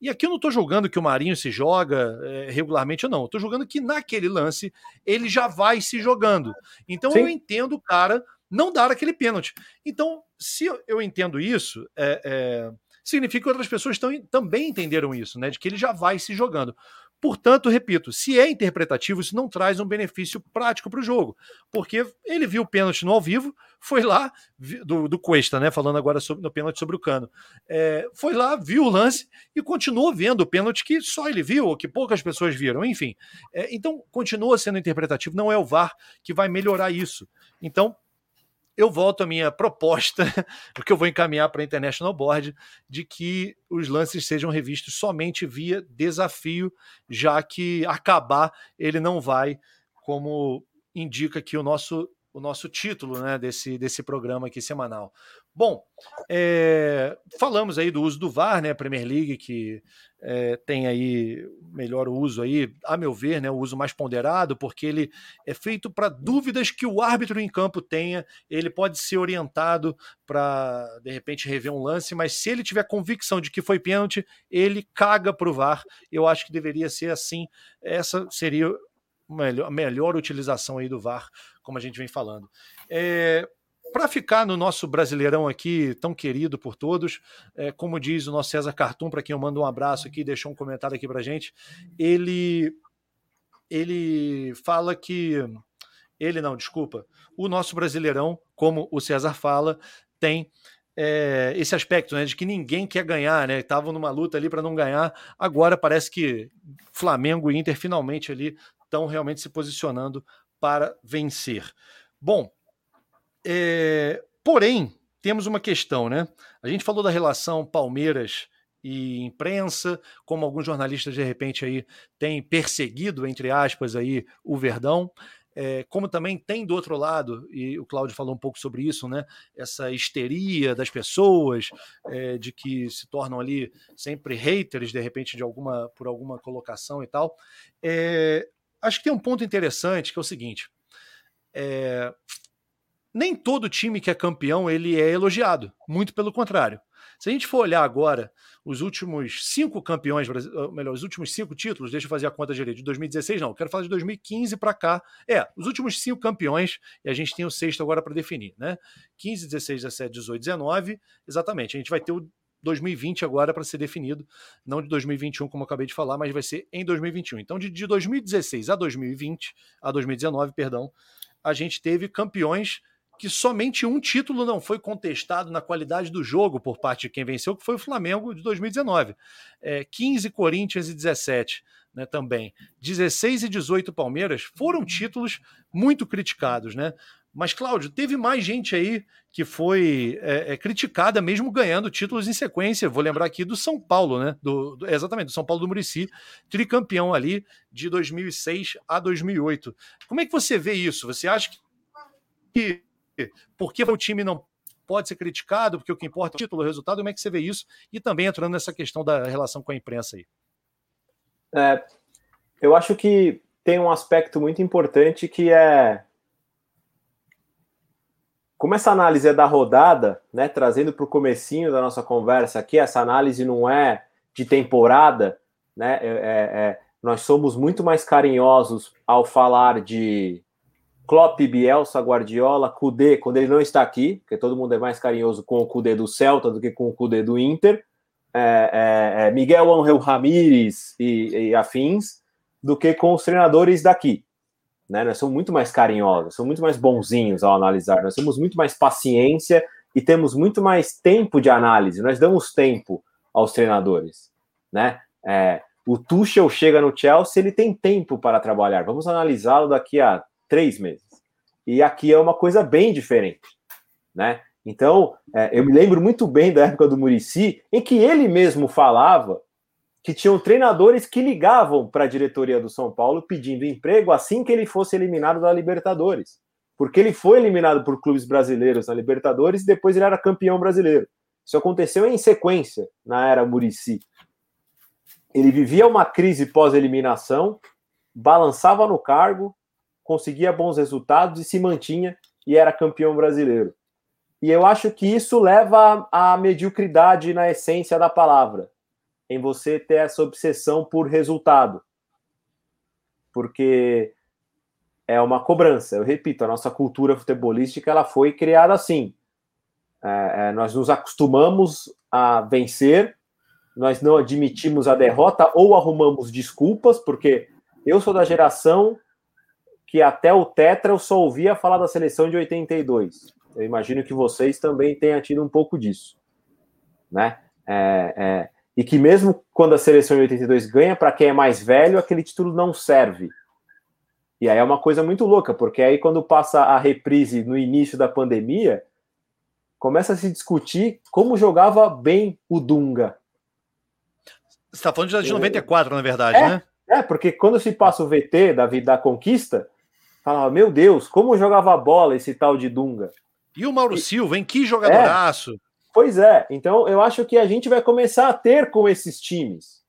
E aqui eu não estou julgando que o Marinho se joga é, regularmente ou não. Estou julgando que naquele lance ele já vai se jogando. Então Sim. eu entendo o cara não dar aquele pênalti. Então, se eu entendo isso, é, é, significa que outras pessoas tão, também entenderam isso, né? De que ele já vai se jogando. Portanto, repito, se é interpretativo, isso não traz um benefício prático para o jogo, porque ele viu o pênalti no ao vivo, foi lá, do, do Cuesta, né? Falando agora sobre, no pênalti sobre o cano. É, foi lá, viu o lance e continuou vendo o pênalti que só ele viu, ou que poucas pessoas viram, enfim. É, então, continua sendo interpretativo, não é o VAR que vai melhorar isso. Então, eu volto à minha proposta, que eu vou encaminhar para a International Board, de que os lances sejam revistos somente via desafio, já que acabar ele não vai, como indica aqui o nosso, o nosso título né, desse, desse programa aqui semanal. Bom, é, falamos aí do uso do VAR, né? Premier League que é, tem aí melhor uso aí, a meu ver, né? O uso mais ponderado, porque ele é feito para dúvidas que o árbitro em campo tenha. Ele pode ser orientado para de repente rever um lance, mas se ele tiver convicção de que foi pênalti, ele caga para o VAR. Eu acho que deveria ser assim. Essa seria a melhor utilização aí do VAR, como a gente vem falando. É, para ficar no nosso brasileirão aqui, tão querido por todos, é, como diz o nosso César Cartum, para quem eu mando um abraço aqui, deixou um comentário aqui para gente, ele, ele fala que. Ele não, desculpa. O nosso brasileirão, como o César fala, tem é, esse aspecto, né, de que ninguém quer ganhar, né? Estavam numa luta ali para não ganhar. Agora parece que Flamengo e Inter finalmente ali estão realmente se posicionando para vencer. Bom, é, porém, temos uma questão, né? A gente falou da relação Palmeiras e imprensa, como alguns jornalistas de repente aí têm perseguido, entre aspas, aí o Verdão. é, como também tem do outro lado, e o Cláudio falou um pouco sobre isso, né? Essa histeria das pessoas, é, de que se tornam ali sempre haters, de repente, de alguma por alguma colocação e tal. É, acho que tem um ponto interessante que é o seguinte. Nem todo time que é campeão ele é elogiado, muito pelo contrário. Se a gente for olhar agora os últimos cinco campeões, melhor, os últimos cinco títulos, deixa eu fazer a conta direito, de 2016 não, quero falar de 2015 para cá. É, os últimos cinco campeões, e a gente tem o sexto agora para definir, né? 15, 16, 17, 18, 19, exatamente. A gente vai ter o 2020 agora para ser definido, não de 2021, como eu acabei de falar, mas vai ser em 2021. Então, de, de 2016 a 2020, a 2019, perdão, a gente teve campeões que somente um título não foi contestado na qualidade do jogo por parte de quem venceu, que foi o Flamengo de 2019. É, 15 Corinthians e 17 né, também. 16 e 18 Palmeiras foram títulos muito criticados, né? Mas, Cláudio, teve mais gente aí que foi é, é, criticada, mesmo ganhando títulos em sequência. Vou lembrar aqui do São Paulo, né? Do, do, exatamente, do São Paulo do Murici, tricampeão ali de 2006 a 2008. Como é que você vê isso? Você acha que por que o time não pode ser criticado, porque o que importa é o título, o resultado, como é que você vê isso? E também entrando nessa questão da relação com a imprensa aí. É, eu acho que tem um aspecto muito importante que é como essa análise é da rodada, né, trazendo para o comecinho da nossa conversa aqui, essa análise não é de temporada, né, é, é, é nós somos muito mais carinhosos ao falar de Klopp, Bielsa, Guardiola, Kudê, quando ele não está aqui, porque todo mundo é mais carinhoso com o Kudê do Celta do que com o Kudê do Inter, é, é, é Miguel Angel Ramírez e, e, afins, do que com os treinadores daqui. Né? Nós somos muito mais carinhosos, somos muito mais bonzinhos ao analisar, nós temos muito mais paciência e temos muito mais tempo de análise, nós damos tempo aos treinadores. Né? É, o Tuchel chega no Chelsea, ele tem tempo para trabalhar. Vamos analisá-lo daqui a três meses. E aqui é uma coisa bem diferente, né? Então, é, eu me lembro muito bem da época do Murici, em que ele mesmo falava que tinham treinadores que ligavam para a diretoria do São Paulo pedindo emprego assim que ele fosse eliminado da Libertadores. Porque ele foi eliminado por clubes brasileiros na Libertadores e depois ele era campeão brasileiro. Isso aconteceu em sequência na era Murici. Ele vivia uma crise pós-eliminação, balançava no cargo, conseguia bons resultados e se mantinha e era campeão brasileiro. E eu acho que isso leva à mediocridade na essência da palavra, em você ter essa obsessão por resultado. Porque é uma cobrança. Eu repito, a nossa cultura futebolística ela foi criada assim. É, é, nós nos acostumamos a vencer, nós não admitimos a derrota ou arrumamos desculpas, porque eu sou da geração que até o Tetra eu só ouvia falar da seleção de 82. Eu imagino que vocês também tenham tido um pouco disso, né? É, é, e que mesmo quando a seleção de 82 ganha, para quem é mais velho, aquele título não serve. E aí é uma coisa muito louca, porque aí quando passa a reprise no início da pandemia, começa a se discutir como jogava bem o Dunga. Você está falando de 94, na verdade, é, né? É, porque quando se passa o VT da da conquista, Falava, meu Deus, como jogava bola esse tal de Dunga. E o Mauro e... Silva, em que jogadoraço. É, pois é, então eu acho que a gente vai começar a ter com esses times.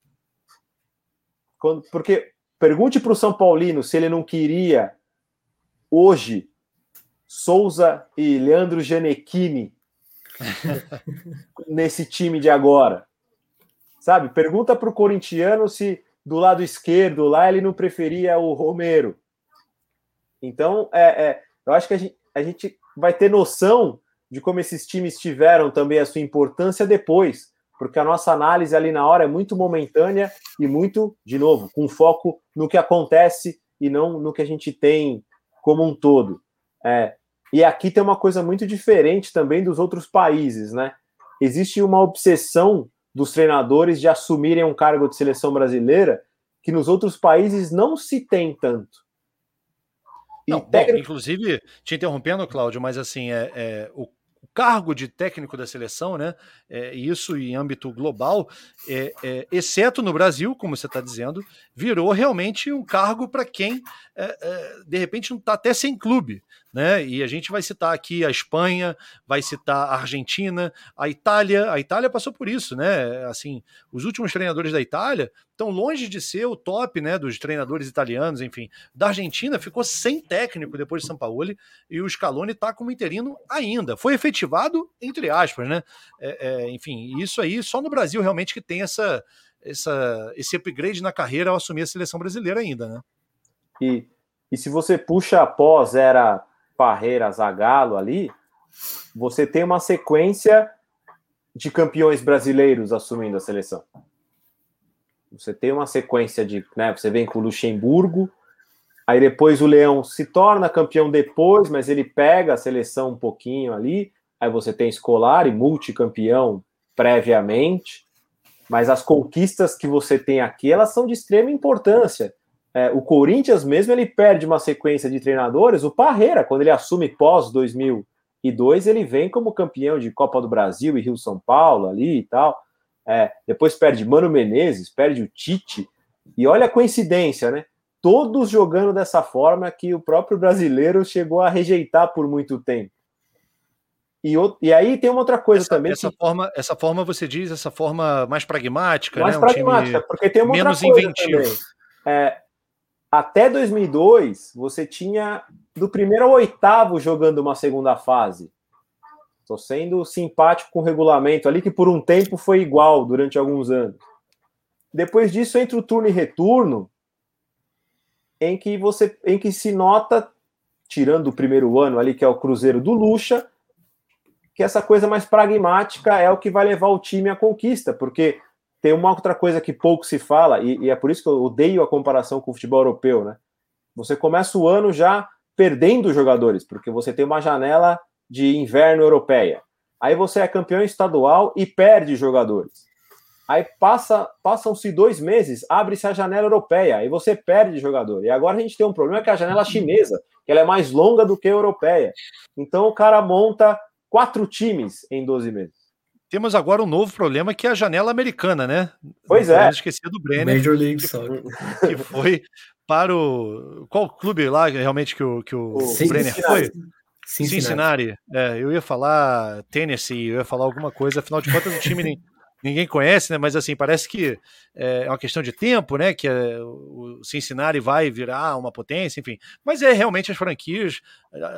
Quando, porque pergunte para o São Paulino se ele não queria hoje Souza e Leandro Gianecchini nesse time de agora. Sabe? Pergunta para o corintiano se do lado esquerdo lá ele não preferia o Romero. Então, é, é, eu acho que a gente, a gente vai ter noção de como esses times tiveram também a sua importância depois, porque a nossa análise ali na hora é muito momentânea e muito, de novo, com foco no que acontece e não no que a gente tem como um todo. É, e aqui tem uma coisa muito diferente também dos outros países, né? Existe uma obsessão dos treinadores de assumirem um cargo de seleção brasileira que nos outros países não se tem tanto. Não, bom, inclusive, te interrompendo, Cláudio, mas assim, é, é o cargo de técnico da seleção, né? É, isso em âmbito global, é, é, exceto no Brasil, como você está dizendo, virou realmente um cargo para quem é, é, de repente não está até sem clube. Né? E a gente vai citar aqui a Espanha, vai citar a Argentina, a Itália. A Itália passou por isso, né? Assim, os últimos treinadores da Itália estão longe de ser o top, né, dos treinadores italianos, enfim. Da Argentina ficou sem técnico depois de São Paulo e o Scaloni está como interino ainda. Foi efetivado entre aspas, né? É, é, enfim, isso aí só no Brasil realmente que tem essa, essa esse upgrade na carreira ao assumir a seleção brasileira ainda, né? E, e se você puxa após era Parreira, Zagallo ali, você tem uma sequência de campeões brasileiros assumindo a seleção. Você tem uma sequência de, né, você vem com o Luxemburgo, aí depois o Leão se torna campeão depois, mas ele pega a seleção um pouquinho ali, aí você tem Escolar e multicampeão previamente, mas as conquistas que você tem aqui, elas são de extrema importância. É, o Corinthians mesmo ele perde uma sequência de treinadores. O Parreira, quando ele assume pós 2002, ele vem como campeão de Copa do Brasil e Rio São Paulo ali e tal. É, depois perde Mano Menezes, perde o Tite. E olha a coincidência, né? Todos jogando dessa forma que o próprio brasileiro chegou a rejeitar por muito tempo. E, e aí tem uma outra coisa essa, também. Essa, que... forma, essa forma, você diz, essa forma mais pragmática, mais né? pragmática, um porque tem uma menos outra coisa inventivo. Também. É, até 2002, você tinha do primeiro ao oitavo jogando uma segunda fase. Estou sendo simpático com o regulamento ali, que por um tempo foi igual durante alguns anos. Depois disso, entra o turno e retorno, em que você, em que se nota, tirando o primeiro ano ali, que é o Cruzeiro do Lucha, que essa coisa mais pragmática é o que vai levar o time à conquista, porque tem uma outra coisa que pouco se fala, e, e, é por isso que eu odeio a comparação com o futebol europeu, né? Você começa o ano já perdendo jogadores, porque você tem uma janela de inverno europeia. Aí você é campeão estadual e perde jogadores. Aí passa, passam-se dois meses, abre-se a janela europeia, e você perde jogador. E agora a gente tem um problema que é a janela chinesa, que ela é mais longa do que a europeia. Então o cara monta quatro times em 12 meses. Temos agora um novo problema que é a janela americana, né? Pois é. Esqueci do Brenner. Major League que, Soccer. Que foi para o. Qual clube lá realmente que o, que o, o Brenner foi? Cincinnati. Cincinnati. É, eu ia falar Tennessee, eu ia falar alguma coisa, afinal de contas o time nem, ninguém conhece, né? Mas assim, parece que é uma questão de tempo, né? Que é, o Cincinnati vai virar uma potência, enfim. Mas é realmente as franquias.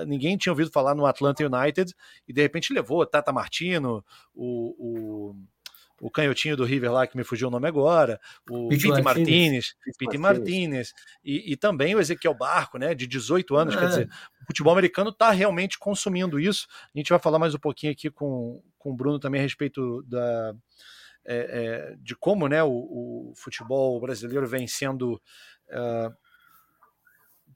Ninguém tinha ouvido falar no Atlanta United e de repente levou Tata Martino, o, o o canhotinho do River lá, que me fugiu o nome agora, o Pete Martinez, Pete Martinez, e, e, também o Ezequiel Barco, né, de 18 anos, é. quer dizer, o futebol americano está realmente consumindo isso, a gente vai falar mais um pouquinho aqui com, com o Bruno também a respeito da, é, é, de como né, o, o, futebol brasileiro vem sendo uh,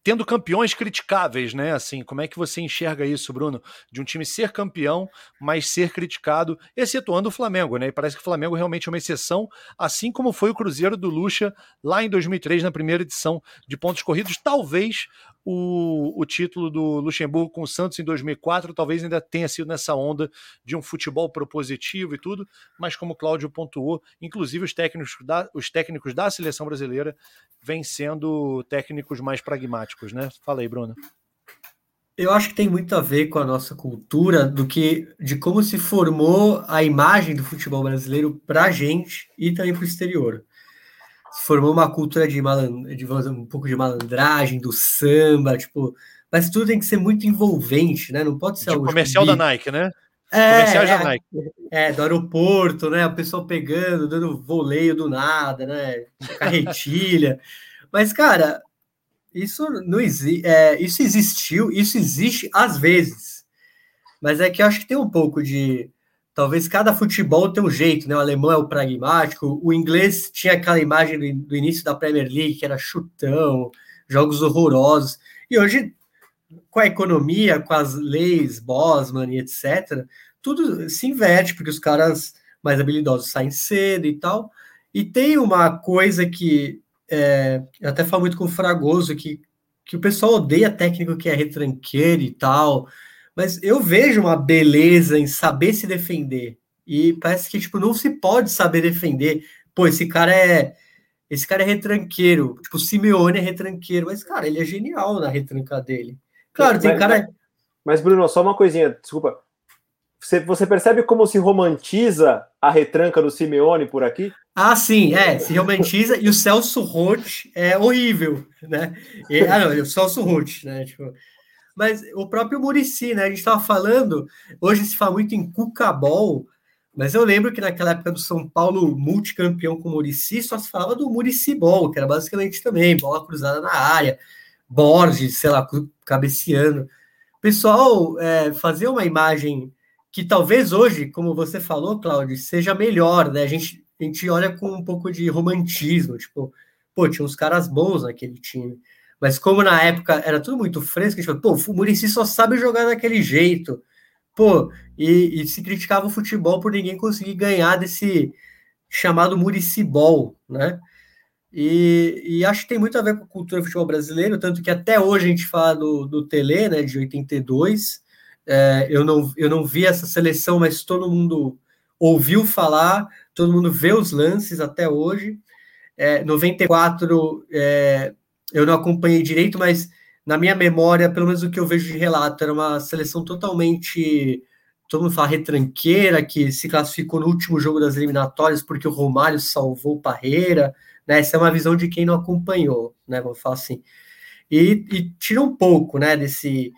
tendo campeões criticáveis, né? Assim, como é que você enxerga isso, Bruno? De um time ser campeão, mas ser criticado, excetuando o Flamengo, né? E parece que o Flamengo realmente é uma exceção, assim como foi o Cruzeiro do Lucha lá em 2003, na primeira edição de pontos corridos. Talvez o, o título do Luxemburgo com o Santos em 2004 talvez ainda tenha sido nessa onda de um futebol propositivo e tudo, mas como o Cláudio pontuou, inclusive os técnicos da, os técnicos da seleção brasileira vêm sendo técnicos mais pragmáticos, né? Fala aí, Bruno. Eu acho que tem muito a ver com a nossa cultura do que de como se formou a imagem do futebol brasileiro para a gente e também para o exterior se formou uma cultura de, maland... de um pouco de malandragem, do samba, tipo, mas tudo tem que ser muito envolvente, né? Não pode ser algo. Comercial da Nike, né? É, comercial da Nike. É, do aeroporto, né? O pessoal pegando, dando voleio do nada, né? Carretilha. mas, cara, isso não existe. É, isso existiu, isso existe às vezes. Mas é que eu acho que tem um pouco de talvez cada futebol tenha um jeito, né? O alemão é o pragmático, o inglês tinha aquela imagem do, do, início da Premier League, que era chutão, jogos horrorosos. E hoje, com a economia, com as leis Bosman e etc., tudo se inverte, porque os caras mais habilidosos saem cedo e tal. E tem uma coisa que é, eu até falo muito com o Fragoso, que, que o pessoal odeia técnico que é retranqueiro e tal, mas eu vejo uma beleza em saber se defender. E parece que tipo não se pode saber defender. Pô, esse cara é esse cara é retranqueiro, tipo, o Simeone é retranqueiro, mas cara, ele é genial na retranca dele. Claro, tem mas, cara Mas Bruno, só uma coisinha, desculpa. Você, você percebe como se romantiza a retranca do Simeone por aqui? Ah, sim, é, se romantiza, e o Celso Roth é horrível, né? E, ah, não, o Celso Roth, né? Tipo, mas o próprio Murici, né? A gente estava falando, hoje se fala muito em Cucabol, mas eu lembro que naquela época do São Paulo multicampeão com o Murici, só se falava do Murici Ball, que era basicamente também bola cruzada na área, Borges, sei lá, cabeceando. Pessoal é, fazer uma imagem que talvez hoje, como você falou, Cláudio, seja melhor, né? A gente, a gente olha com um pouco de romantismo, tipo, pô, tinha uns caras bons naquele time. Mas como na época era tudo muito fresco, a gente falou, pô, o Murici só sabe jogar daquele jeito. Pô, e, e, se criticava o futebol por ninguém conseguir ganhar desse chamado Muricibol, né? E, e, acho que tem muito a ver com a cultura do futebol brasileiro, tanto que até hoje a gente fala do, do Tele, né, de 82, é, eu, não, eu não vi essa seleção, mas todo mundo ouviu falar, todo mundo vê os lances até hoje. É, 94 é, eu não acompanhei direito, mas na minha memória, pelo menos o que eu vejo de relato, era uma seleção totalmente, todo mundo fala retranqueira, que se classificou no último jogo das eliminatórias porque o Romário salvou o Parreira, né? Essa é uma visão de quem não acompanhou, né? Vamos falar assim. E, e tira um pouco, né, desse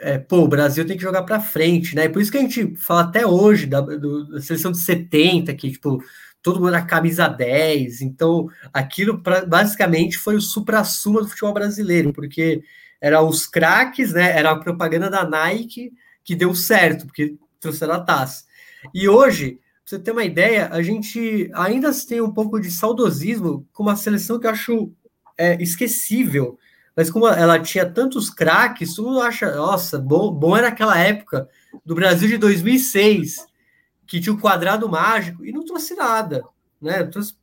é, pô, o Brasil tem que jogar para frente, né? Por isso que a gente fala até hoje da, do, da seleção de 70, que, tipo, todo mundo na camisa 10. Então, aquilo pra, basicamente foi o supra-suma do futebol brasileiro, porque eram os craques, né? Era a propaganda da Nike que deu certo, porque trouxeram a taça. E hoje, pra você ter uma ideia, a gente ainda tem um pouco de saudosismo com uma seleção que eu acho é, esquecível mas como ela tinha tantos craques, todo mundo acha, nossa, bom, bom era aquela época do Brasil de 2006, que tinha o quadrado mágico e não trouxe nada, né? Não trouxe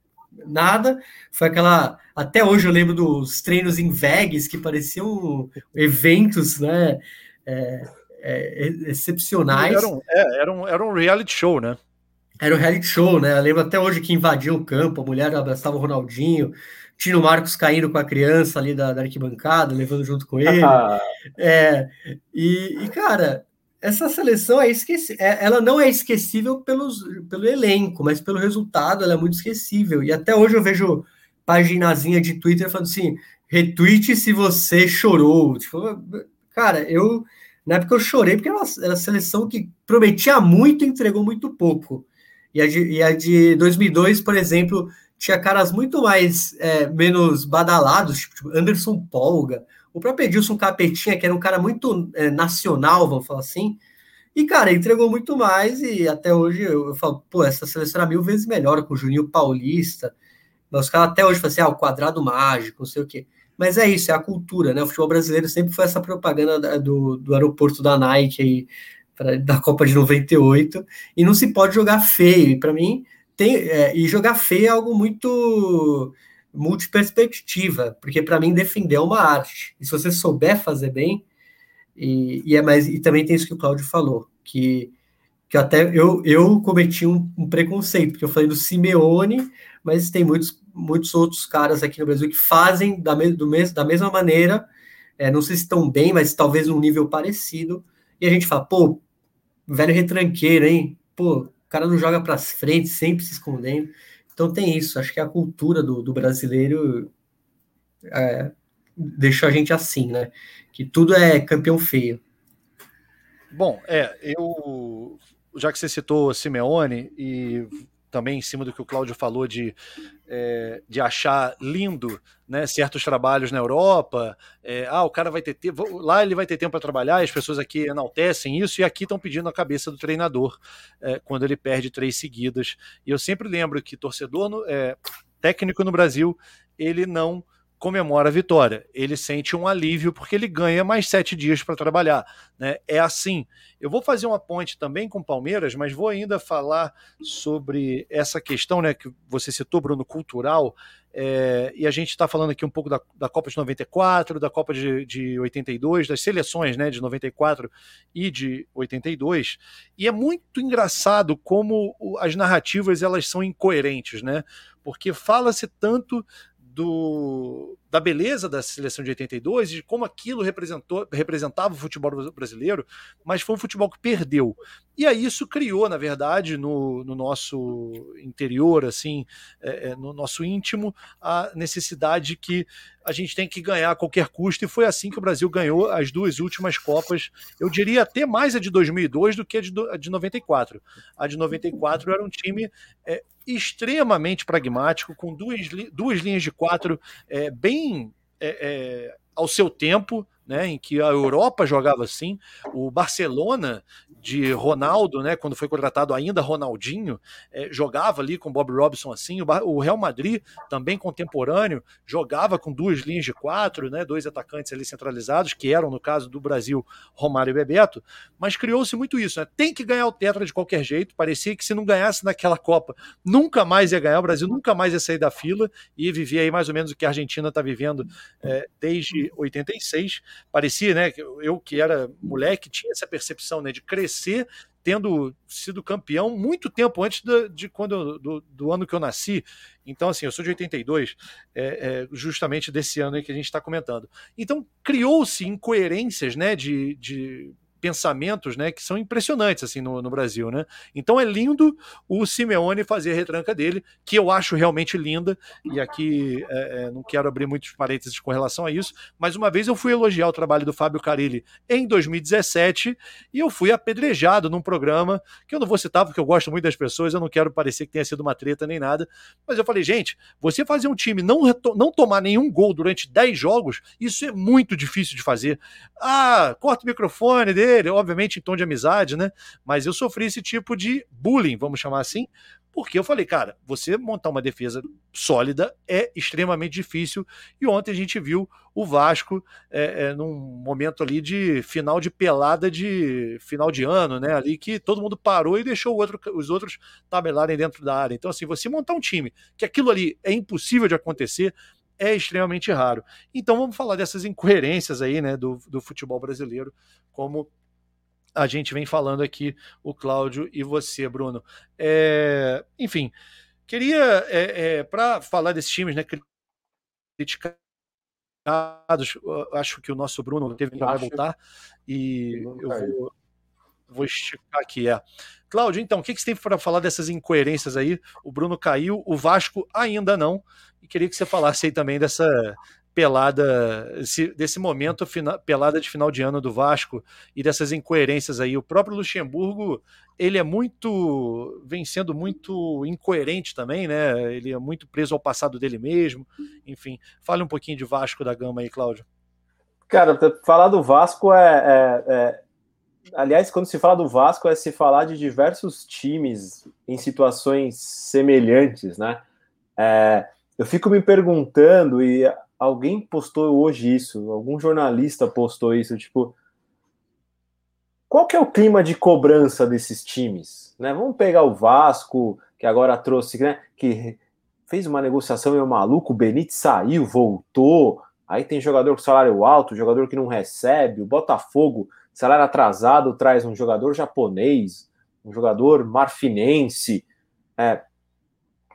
nada. Foi aquela. Até hoje eu lembro dos treinos em Vegas que pareciam eventos, né? É, é, excepcionais. Era um, é, era, um, era um reality show, né? Era um reality show, né? Eu lembro até hoje que invadiu o campo, a mulher abraçava o Ronaldinho. Tino Marcos caindo com a criança ali da, da arquibancada, levando junto com ele. é, e, e, cara, essa seleção é esquecível. É, ela não é esquecível pelos, pelo elenco, mas pelo resultado ela é muito esquecível. E até hoje eu vejo paginazinha de Twitter falando assim: retweet se você chorou. Tipo, cara, eu. Na época eu chorei porque era uma seleção que prometia muito e entregou muito pouco. E a, de, e a de 2002, por exemplo, tinha caras muito mais é, menos badalados, tipo Anderson Polga, o próprio Edilson Capetinha, que era um cara muito é, nacional, vamos falar assim. E, cara, entregou muito mais e até hoje eu, eu falo, pô, essa seleção era mil vezes melhor com o Juninho Paulista. Mas os caras até hoje falam assim, ah, o quadrado mágico, não sei o quê. Mas é isso, é a cultura, né? O futebol brasileiro sempre foi essa propaganda do, do aeroporto da Nike aí, pra, da Copa de 98, e não se pode jogar feio. E para mim, tem, é, e jogar feio é algo muito multiperspectiva, porque para mim defender é uma arte. E se você souber fazer bem, e, e, é mais e também tem isso que o Cláudio falou, que, que até eu, eu cometi um, um, preconceito, porque eu falei do Simeone, mas tem muitos, muitos outros caras aqui no Brasil que fazem da, me, do mes, da mesma maneira, é, não sei se estão bem, mas talvez um nível parecido, e a gente fala, pô, velho retranqueiro, hein? Pô, cara não joga para frente, sempre se escondendo. Então tem isso, acho que a cultura do, do brasileiro é, deixou a gente assim, né? Que tudo é campeão feio. Bom, é, eu já que você citou Simeone e também em cima do que o Cláudio falou de, é, de achar lindo né, certos trabalhos na Europa. É, ah, o cara vai ter tempo, lá ele vai ter tempo para trabalhar, as pessoas aqui enaltecem isso, e aqui estão pedindo a cabeça do treinador é, quando ele perde três seguidas. E eu sempre lembro que torcedor no, é, técnico no Brasil, ele não comemora a vitória. Ele sente um alívio porque ele ganha mais sete dias para trabalhar. Né? É assim. Eu vou fazer uma ponte também com o Palmeiras, mas vou ainda falar sobre essa questão né, que você citou, Bruno, cultural. É, e a gente está falando aqui um pouco da, da, Copa de 94, da Copa de, de 82, das seleções né, de 94 e de 82. E é muito engraçado como as narrativas elas são incoerentes, né? Porque fala-se tanto do, da beleza da seleção de 82 e de como aquilo representou, representava o futebol brasileiro, mas foi um futebol que perdeu. E aí isso criou, na verdade, no, no nosso interior, assim, é, é no nosso íntimo, a necessidade que a gente tem que ganhar a qualquer custo, e foi assim que o Brasil ganhou as duas últimas Copas. Eu diria até mais a de 2002 do que a de, a de 94. A de 94 era um time é, extremamente pragmático, com duas, duas linhas de quatro é, bem é, é ao seu tempo, né, em que a Europa jogava assim. O Barcelona de Ronaldo, né, quando foi contratado ainda Ronaldinho, é, jogava ali com Bob Robson assim. O, o, Real Madrid, também contemporâneo, jogava com duas linhas de quatro, né, dois atacantes ali centralizados, que eram, no caso do Brasil, Romário e Bebeto. Mas criou-se muito isso. Né? Tem que ganhar o Tetra de qualquer jeito. Parecia que se não ganhasse naquela Copa, nunca mais ia ganhar. O Brasil nunca mais ia sair da fila e viver aí mais ou menos o que a Argentina está vivendo é, desde 86 parecia, né? Eu que era moleque tinha essa percepção, né, de crescer tendo sido campeão muito tempo antes de, de quando do, do, ano que eu nasci. Então, assim, eu sou de 82, é, é, justamente desse ano que a gente está comentando. Então, criou-se incoerências, né, de, de pensamentos, né, que são impressionantes assim no, no, Brasil, né? Então é lindo o Simeone fazer a retranca dele, que eu acho realmente linda. E aqui é, é, não quero abrir muitos parênteses com relação a isso, mas uma vez eu fui elogiar o trabalho do Fábio Carilli em 2017 e eu fui apedrejado num programa que eu não vou citar porque eu gosto muito das pessoas, eu não quero parecer que tenha sido uma treta nem nada, mas eu falei, gente, você fazer um time não não tomar nenhum gol durante 10 jogos, isso é muito difícil de fazer. Ah, corta o microfone dele dele, obviamente em tom de amizade, né? Mas eu sofri esse tipo de bullying, vamos chamar assim, porque eu falei, cara, você montar uma defesa sólida é extremamente difícil. E ontem a gente viu o Vasco é, é, num momento ali de final de pelada de final de ano, né? Ali que todo mundo parou e deixou outro, os outros tabelarem dentro da área. Então, assim, você montar um time que aquilo ali é impossível de acontecer, é extremamente raro. Então vamos falar dessas incoerências aí, né, do, do futebol brasileiro, como a gente vem falando aqui, o Cláudio e você, Bruno. É, enfim, queria, é, é, para falar desses times, né, criticados, acho que o nosso Bruno teve que voltar, e eu vou, vou esticar aqui, é. Cláudio, então, o que, que você tem para falar dessas incoerências aí? O Bruno caiu, o Vasco ainda não, e queria que você falasse aí também dessa pelada, esse, desse momento fina, pelada de final de ano do Vasco e dessas incoerências aí. O próprio Luxemburgo, ele é muito, vem sendo muito incoerente também, né? Ele é muito preso ao passado dele mesmo. Enfim, fale um pouquinho de Vasco da Gama aí, Cláudio. Cara, falar do Vasco é, é, é... Aliás, quando se fala do Vasco, é se falar de diversos times em situações semelhantes, né? É, eu fico me perguntando, e alguém postou hoje isso, algum jornalista postou isso, tipo, qual que é o clima de cobrança desses times? Né? Vamos pegar o Vasco, que agora trouxe, né, que fez uma negociação maluco, o Benítez saiu, voltou, aí tem jogador com salário alto, jogador que não recebe, o Botafogo, salário atrasado, traz um jogador japonês, um jogador marfinense, é,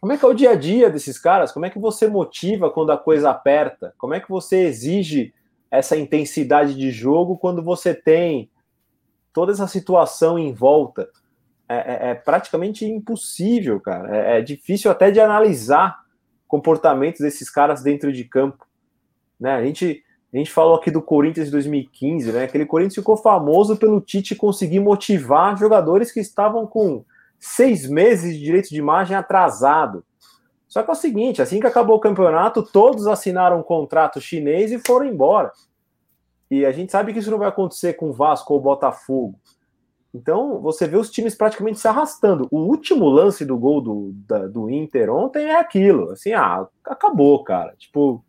como é que é o dia a dia desses caras? Como é que você motiva quando a coisa aperta? Como é que você exige essa intensidade de jogo quando você tem toda essa situação em volta? É, é, é praticamente impossível, cara. É, é, difícil até de analisar comportamentos desses caras dentro de campo. Né? A, gente, a gente falou aqui do Corinthians de 2015, né? Aquele Corinthians ficou famoso pelo Tite conseguir motivar jogadores que estavam com seis meses de direito de imagem atrasado. Só que é o seguinte: assim que acabou o campeonato, todos assinaram um contrato chinês e foram embora. E a gente sabe que isso não vai acontecer com Vasco ou Botafogo. Então, você vê os times praticamente se arrastando. O último lance do gol do, da, do Inter ontem é aquilo. Assim, ah, acabou, cara. Tipo,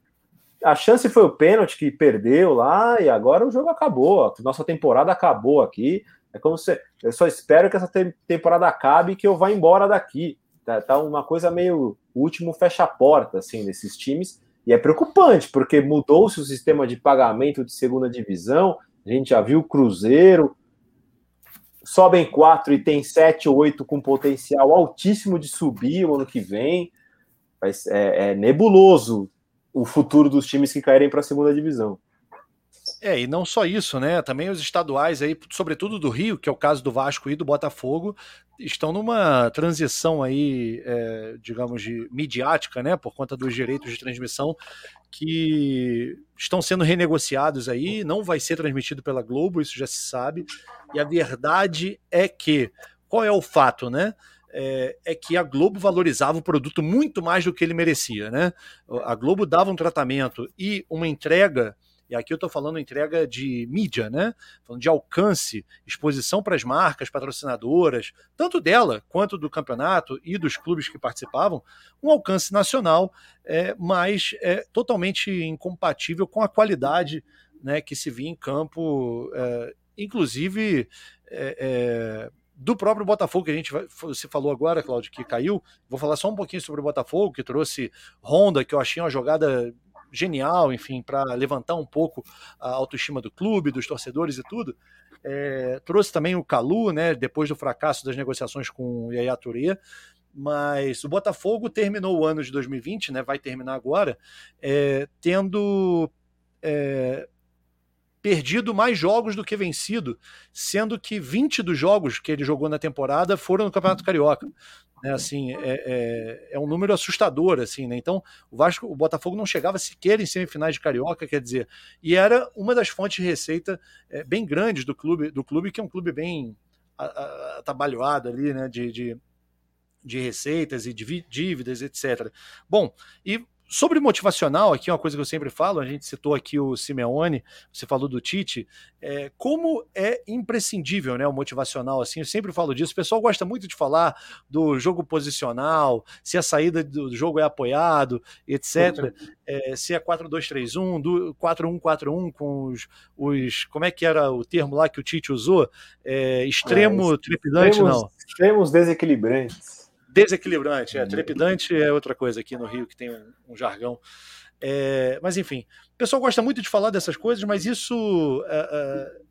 a chance foi o pênalti que perdeu lá e agora o jogo acabou. Nossa temporada acabou aqui. É como se eu só espero que essa temporada acabe e que eu vá embora daqui. Tá, tá uma coisa meio último fecha a porta assim desses times e é preocupante porque mudou-se o sistema de pagamento de segunda divisão. A gente já viu o Cruzeiro sobem quatro e tem sete ou oito com potencial altíssimo de subir o ano que vem. Mas é, é nebuloso o futuro dos times que caírem para a segunda divisão. É, e não só isso, né? Também os estaduais aí, sobretudo do Rio, que é o caso do Vasco e do Botafogo, estão numa transição aí, é, digamos, de midiática, né? Por conta dos direitos de transmissão que estão sendo renegociados aí, não vai ser transmitido pela Globo, isso já se sabe. E a verdade é que, qual é o fato, né? É, é, que a Globo valorizava o produto muito mais do que ele merecia, né? A Globo dava um tratamento e uma entrega e aqui eu estou falando entrega de mídia, né? Falando de alcance, exposição para as marcas patrocinadoras, tanto dela quanto do campeonato e dos clubes que participavam, um alcance nacional, é, mas é totalmente incompatível com a qualidade né, que se via em campo, é, inclusive. É, é, do próprio Botafogo, que a gente você falou agora, Claudio, que caiu. Vou falar só um pouquinho sobre o Botafogo, que trouxe Honda, que eu achei uma jogada genial, enfim, para levantar um pouco a autoestima do clube, dos torcedores e tudo. É, trouxe também o Calu, né, depois do fracasso das negociações com o Yaya Touré, mas o Botafogo terminou o ano de 2020, né, vai terminar agora, é, tendo é, perdido mais jogos do que vencido, sendo que 20 dos jogos que ele jogou na temporada foram no Campeonato Carioca. Né, assim, é, é, é, um número assustador, assim, né? Então, o Vasco, o Botafogo não chegava sequer em semifinais de carioca, quer dizer, e era uma das fontes de receita é, bem grandes do clube, do clube que é um clube bem atabalhoado ali, né? De, de, de receitas e de dívidas, etc. Bom, e Sobre motivacional, aqui é uma coisa que eu sempre falo, a gente citou aqui o Simeone, você falou do Tite, é, como é imprescindível né, o motivacional, assim, eu sempre falo disso, o pessoal gosta muito de falar do jogo posicional, se a saída do jogo é apoiado, etc, é, se é 4-2-3-1, 4-1-4-1 com os, os, como é que era o termo lá que o Tite usou? É, extremo é, trepidante, extremos, não. Extremos desequilibrantes. Desequilibrante, é. Trepidante é outra coisa aqui no Rio que tem um, um jargão. É, mas enfim, o pessoal gosta muito de falar dessas coisas, mas isso é, é,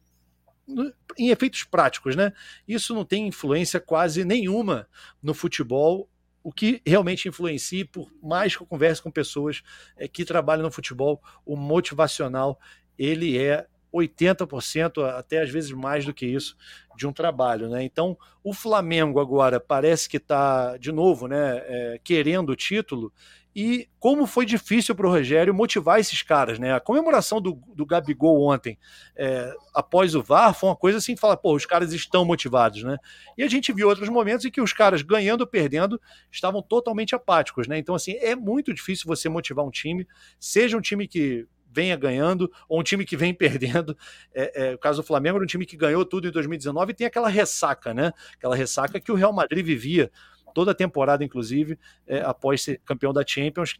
em efeitos práticos, né? Isso não tem influência quase nenhuma no futebol. O que realmente influencia, por mais que eu converse com pessoas é, que trabalham no futebol, o motivacional ele é 80%, até às vezes mais do que isso, de um trabalho. Né? Então, o Flamengo agora parece que está, de novo, né, é, querendo o título. E como foi difícil para o Rogério motivar esses caras, né? A comemoração do, do Gabigol ontem, é, após o VAR, foi uma coisa assim, falar, pô, os caras estão motivados, né? E a gente viu outros momentos em que os caras, ganhando ou perdendo, estavam totalmente apáticos, né? Então, assim, é muito difícil você motivar um time, seja um time que venha ganhando, ou um time que vem perdendo. É, é, o caso do Flamengo era um time que ganhou tudo em 2019 e tem aquela ressaca, né? Aquela ressaca que o Real Madrid vivia toda a temporada, inclusive, é, após ser campeão da Champions.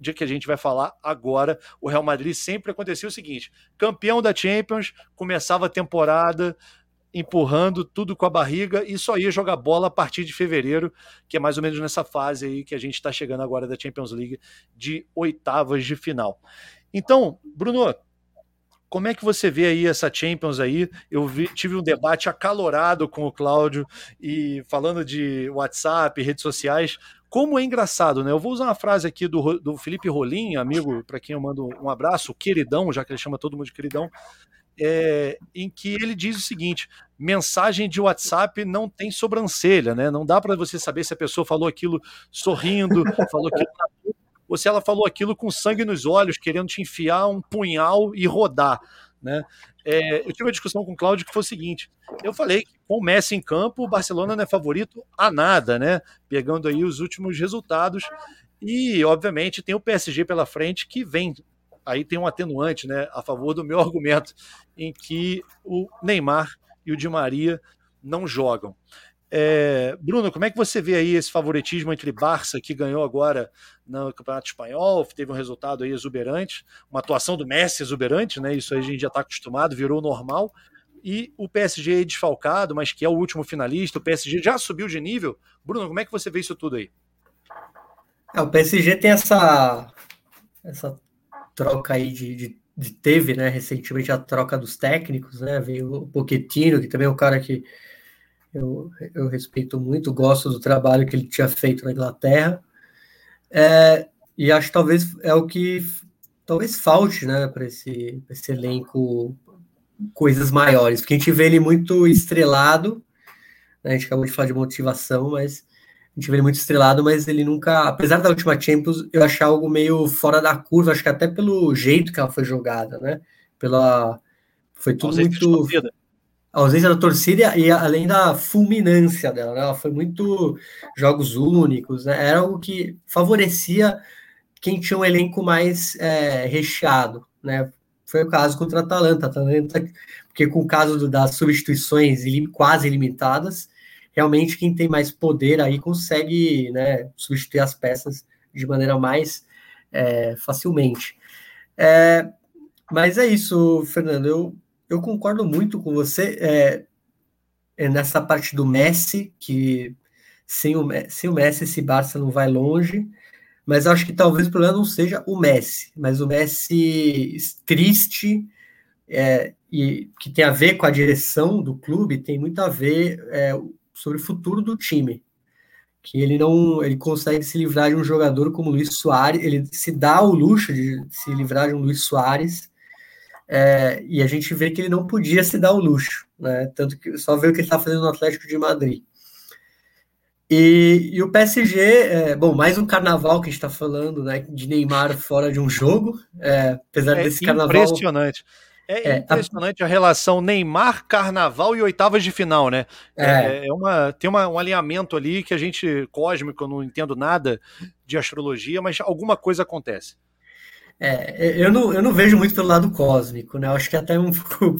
Dia que a gente vai falar agora, o Real Madrid sempre acontecia o seguinte: campeão da Champions, começava a temporada, empurrando tudo com a barriga e só ia jogar bola a partir de fevereiro, que é mais ou menos nessa fase aí que a gente está chegando agora da Champions League de oitavas de final. Então, Bruno, como é que você vê aí essa Champions aí? Eu vi, tive um debate acalorado com o Cláudio e falando de WhatsApp, redes sociais. Como é engraçado, né? Eu vou usar uma frase aqui do, do Felipe Rolim, amigo, para quem eu mando um abraço, queridão, já que ele chama todo mundo de queridão, é, em que ele diz o seguinte: mensagem de WhatsApp não tem sobrancelha, né? Não dá para você saber se a pessoa falou aquilo sorrindo, falou aquilo na ou se ela falou aquilo com sangue nos olhos, querendo te enfiar um punhal e rodar. Né? É, eu tive uma discussão com o Cláudio que foi o seguinte: eu falei que com o Messi em campo, o Barcelona não é favorito a nada, né? Pegando aí os últimos resultados. E, obviamente, tem o PSG pela frente que vem. Aí tem um atenuante né, a favor do meu argumento, em que o Neymar e o Di Maria não jogam. É, Bruno, como é que você vê aí esse favoritismo entre Barça, que ganhou agora no Campeonato Espanhol, teve um resultado aí exuberante, uma atuação do Messi exuberante, né? Isso aí a gente já está acostumado, virou normal. E o PSG desfalcado, mas que é o último finalista, o PSG já subiu de nível. Bruno, como é que você vê isso tudo aí? É, o PSG tem essa, essa troca aí de, de, de, teve, né, recentemente a troca dos técnicos, né, veio o Pochettino, que também é um cara que eu, eu respeito muito, gosto do trabalho que ele tinha feito na Inglaterra, é, e acho que talvez é o que talvez falte, né, para esse, esse elenco coisas maiores, porque a gente vê ele muito estrelado, né, a gente acabou de falar de motivação, mas a gente vê ele muito estrelado, mas ele nunca, apesar da última Champions, eu achei algo meio fora da curva, acho que até pelo jeito que ela foi jogada, né? Pela foi tudo muito a ausência da torcida e além da fulminância dela, né? Ela foi muito jogos únicos, né? Era algo que favorecia quem tinha um elenco mais é, recheado, né? Foi o caso contra a Atalanta, a Atalanta porque com o caso do, das substituições quase ilimitadas, realmente quem tem mais poder aí consegue né, substituir as peças de maneira mais é, facilmente. É, mas é isso, Fernando. Eu, eu concordo muito com você é, é nessa parte do Messi, que sem o, sem o Messi esse Barça não vai longe. Mas acho que talvez o problema não seja o Messi, mas o Messi triste é, e que tem a ver com a direção do clube, tem muito a ver é, sobre o futuro do time. Que ele não ele consegue se livrar de um jogador como Luiz Soares, ele se dá o luxo de se livrar de um Luiz Soares, é, e a gente vê que ele não podia se dar o luxo, né? Tanto que só vê o que ele está fazendo no Atlético de Madrid. E, e o PSG, é, bom, mais um carnaval que a gente está falando, né? De Neymar fora de um jogo, é, apesar é desse carnaval. Impressionante. É, é impressionante a... a... relação Neymar, Carnaval e oitavas de final, né? É, é, é uma, tem uma, um alinhamento ali que a gente, cósmico, eu não entendo nada de astrologia, mas alguma coisa acontece. É, eu não, eu não vejo muito pelo lado cósmico, né? Eu acho que é até um pouco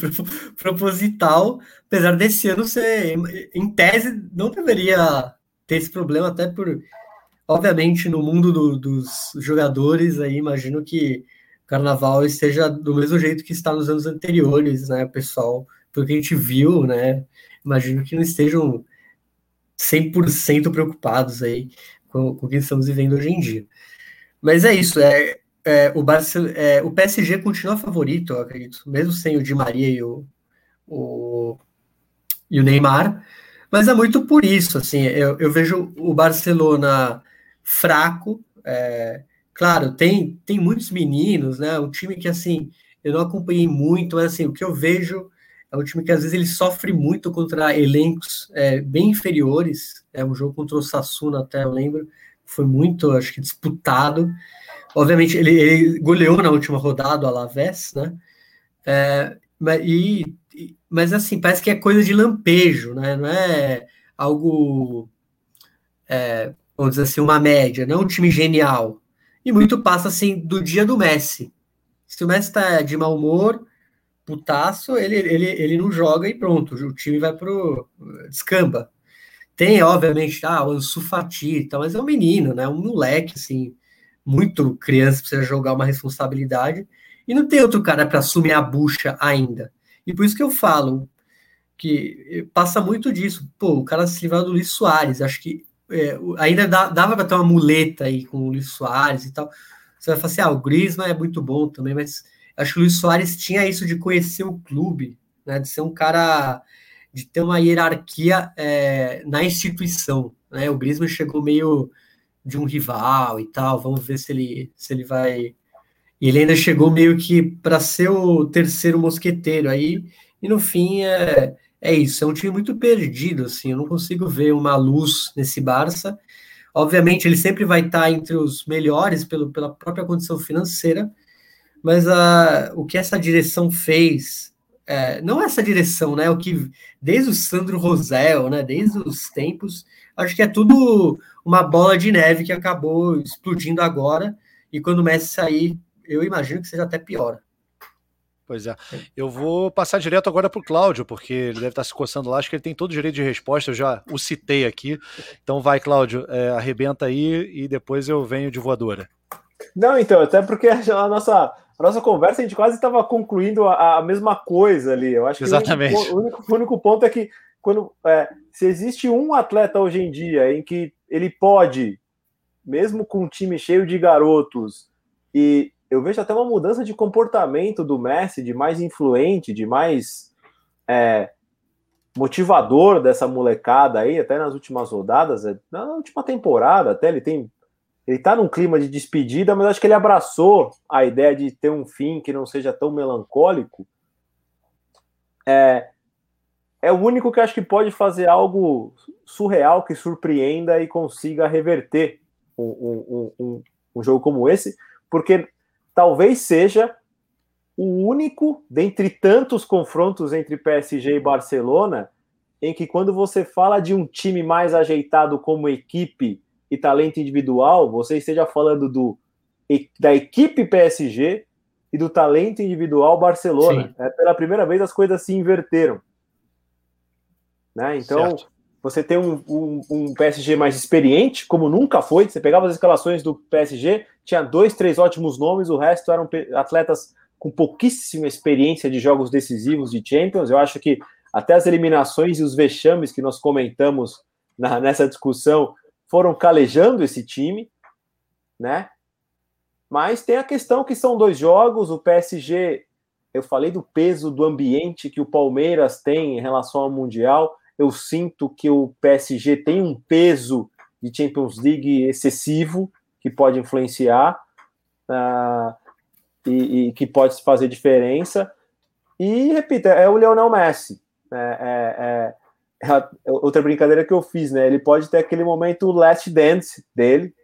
proposital, apesar desse ano ser, em tese, não deveria ter esse problema, até por, obviamente, no mundo do, dos jogadores, aí imagino que carnaval esteja do mesmo jeito que está nos anos anteriores, né, pessoal? Pelo que a gente viu, né? Imagino que não estejam 100% preocupados aí com, com o que estamos vivendo hoje em dia. Mas é isso, é, é o, é, o PSG continua favorito, eu acredito, mesmo sem o Di Maria e o, o, e o Neymar, mas é muito por isso, assim, eu, eu vejo o Barcelona fraco, é, Claro, tem, tem muitos meninos, né? Um time que, assim, eu não acompanhei muito, mas, assim, o que eu vejo é um time que, às vezes, ele sofre muito contra elencos é, bem inferiores. É um jogo contra o Sassuna, até eu lembro. Foi muito, acho que, disputado. Obviamente, ele, ele goleou na última rodada o Alavés, né? É, e, mas, assim, parece que é coisa de lampejo, né? Não é algo... É, vamos dizer assim, uma média, não é um time genial e muito passa assim do dia do Messi. Se o Messi tá de mau humor, putaço, ele, ele, ele não joga e pronto, o time vai pro descamba. Tem, obviamente, ah, o Ansu Fati, mas é um menino, né? Um moleque, assim, muito criança, precisa jogar uma responsabilidade. E não tem outro cara para assumir a bucha ainda. E por isso que eu falo que passa muito disso. Pô, o cara se livrar do Luiz Soares. Acho que é, ainda dava para ter uma muleta aí com o Luiz Soares e tal. Você vai falar assim, ah, o Griezmann é muito bom também, mas acho que o Luiz Soares tinha isso de conhecer o clube, né, de ser um cara, de ter uma hierarquia é, na instituição. Né? O Griezmann chegou meio de um rival e tal, vamos ver se ele, se ele vai... E ele ainda chegou meio que para ser o terceiro mosqueteiro aí, e no fim é é isso, é um time muito perdido, assim, eu não consigo ver uma luz nesse Barça. Obviamente, ele sempre vai estar entre os melhores pelo, pela própria condição financeira, mas a, o que essa direção fez, é, não essa direção, né? O que desde o Sandro Rosel, né? Desde os tempos, acho que é tudo uma bola de neve que acabou explodindo agora. E quando o Messi sair, eu imagino que seja até pior. Pois é. Eu vou passar direto agora para o Cláudio, porque ele deve estar se coçando lá. Acho que ele tem todo o direito de resposta. Eu já o citei aqui. Então vai, Cláudio, é, arrebenta aí e depois eu venho de voadora. Não, então, até porque a nossa, a nossa conversa a gente quase estava concluindo a, a, mesma coisa ali. Eu acho que Exatamente. O, único, o único, o único ponto é que quando é, se existe um atleta hoje em dia em que ele pode, mesmo com um time cheio de garotos, e eu vejo até uma mudança de comportamento do Messi, de mais influente, de mais é, motivador dessa molecada aí, até nas últimas rodadas, é, na última temporada, até ele tem. Ele tá num clima de despedida, mas acho que ele abraçou a ideia de ter um fim que não seja tão melancólico. É, é o único que acho que pode fazer algo surreal que surpreenda e consiga reverter um, um, um, um jogo como esse, porque talvez seja o único dentre tantos confrontos entre PSG e Barcelona em que quando você fala de um time mais ajeitado como equipe e talento individual, você esteja falando do da equipe PSG e do talento individual Barcelona. É, pela primeira vez as coisas se inverteram. Né? Então, certo. você tem um, um, um, PSG mais experiente, como nunca foi. Você pegava as escalações do PSG, tinha dois, três ótimos nomes, o resto eram atletas com pouquíssima experiência de jogos decisivos de Champions. Eu acho que até as eliminações e os vexames que nós comentamos na, nessa discussão foram calejando esse time, né? Mas tem a questão que são dois jogos, o PSG, eu falei do peso do ambiente que o Palmeiras tem em relação ao Mundial, eu sinto que o PSG tem um peso de Champions League excessivo que pode influenciar uh, e, e, que pode fazer diferença. E, repito, é o Lionel Messi. É, é, é, é outra brincadeira que eu fiz, né? Ele pode ter aquele momento last dance dele.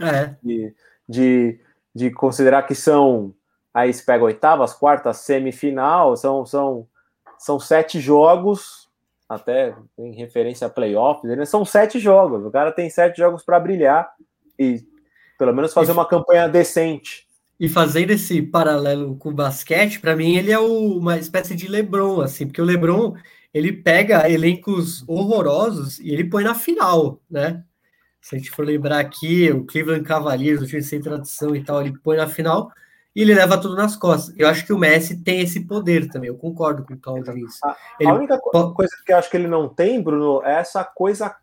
É. De, de, de considerar que são. Aí se pega oitavas, quartas, semifinal, são, são, são sete jogos até em referência a playoffs, né? são sete jogos. O cara tem sete jogos para brilhar e pelo menos fazer uma campanha decente. E fazendo esse paralelo com o basquete, para mim ele é o, uma espécie de LeBron, assim, porque o LeBron ele pega elencos horrorosos e ele põe na final, né? Se a gente for lembrar aqui, o Cleveland Cavaliers, o time sem tradição e tal, ele põe na final e ele leva tudo nas costas. Eu acho que o Messi tem esse poder também, eu concordo com o Claudio nisso. A, a única coisa que eu acho que ele não tem, Bruno, é essa coisa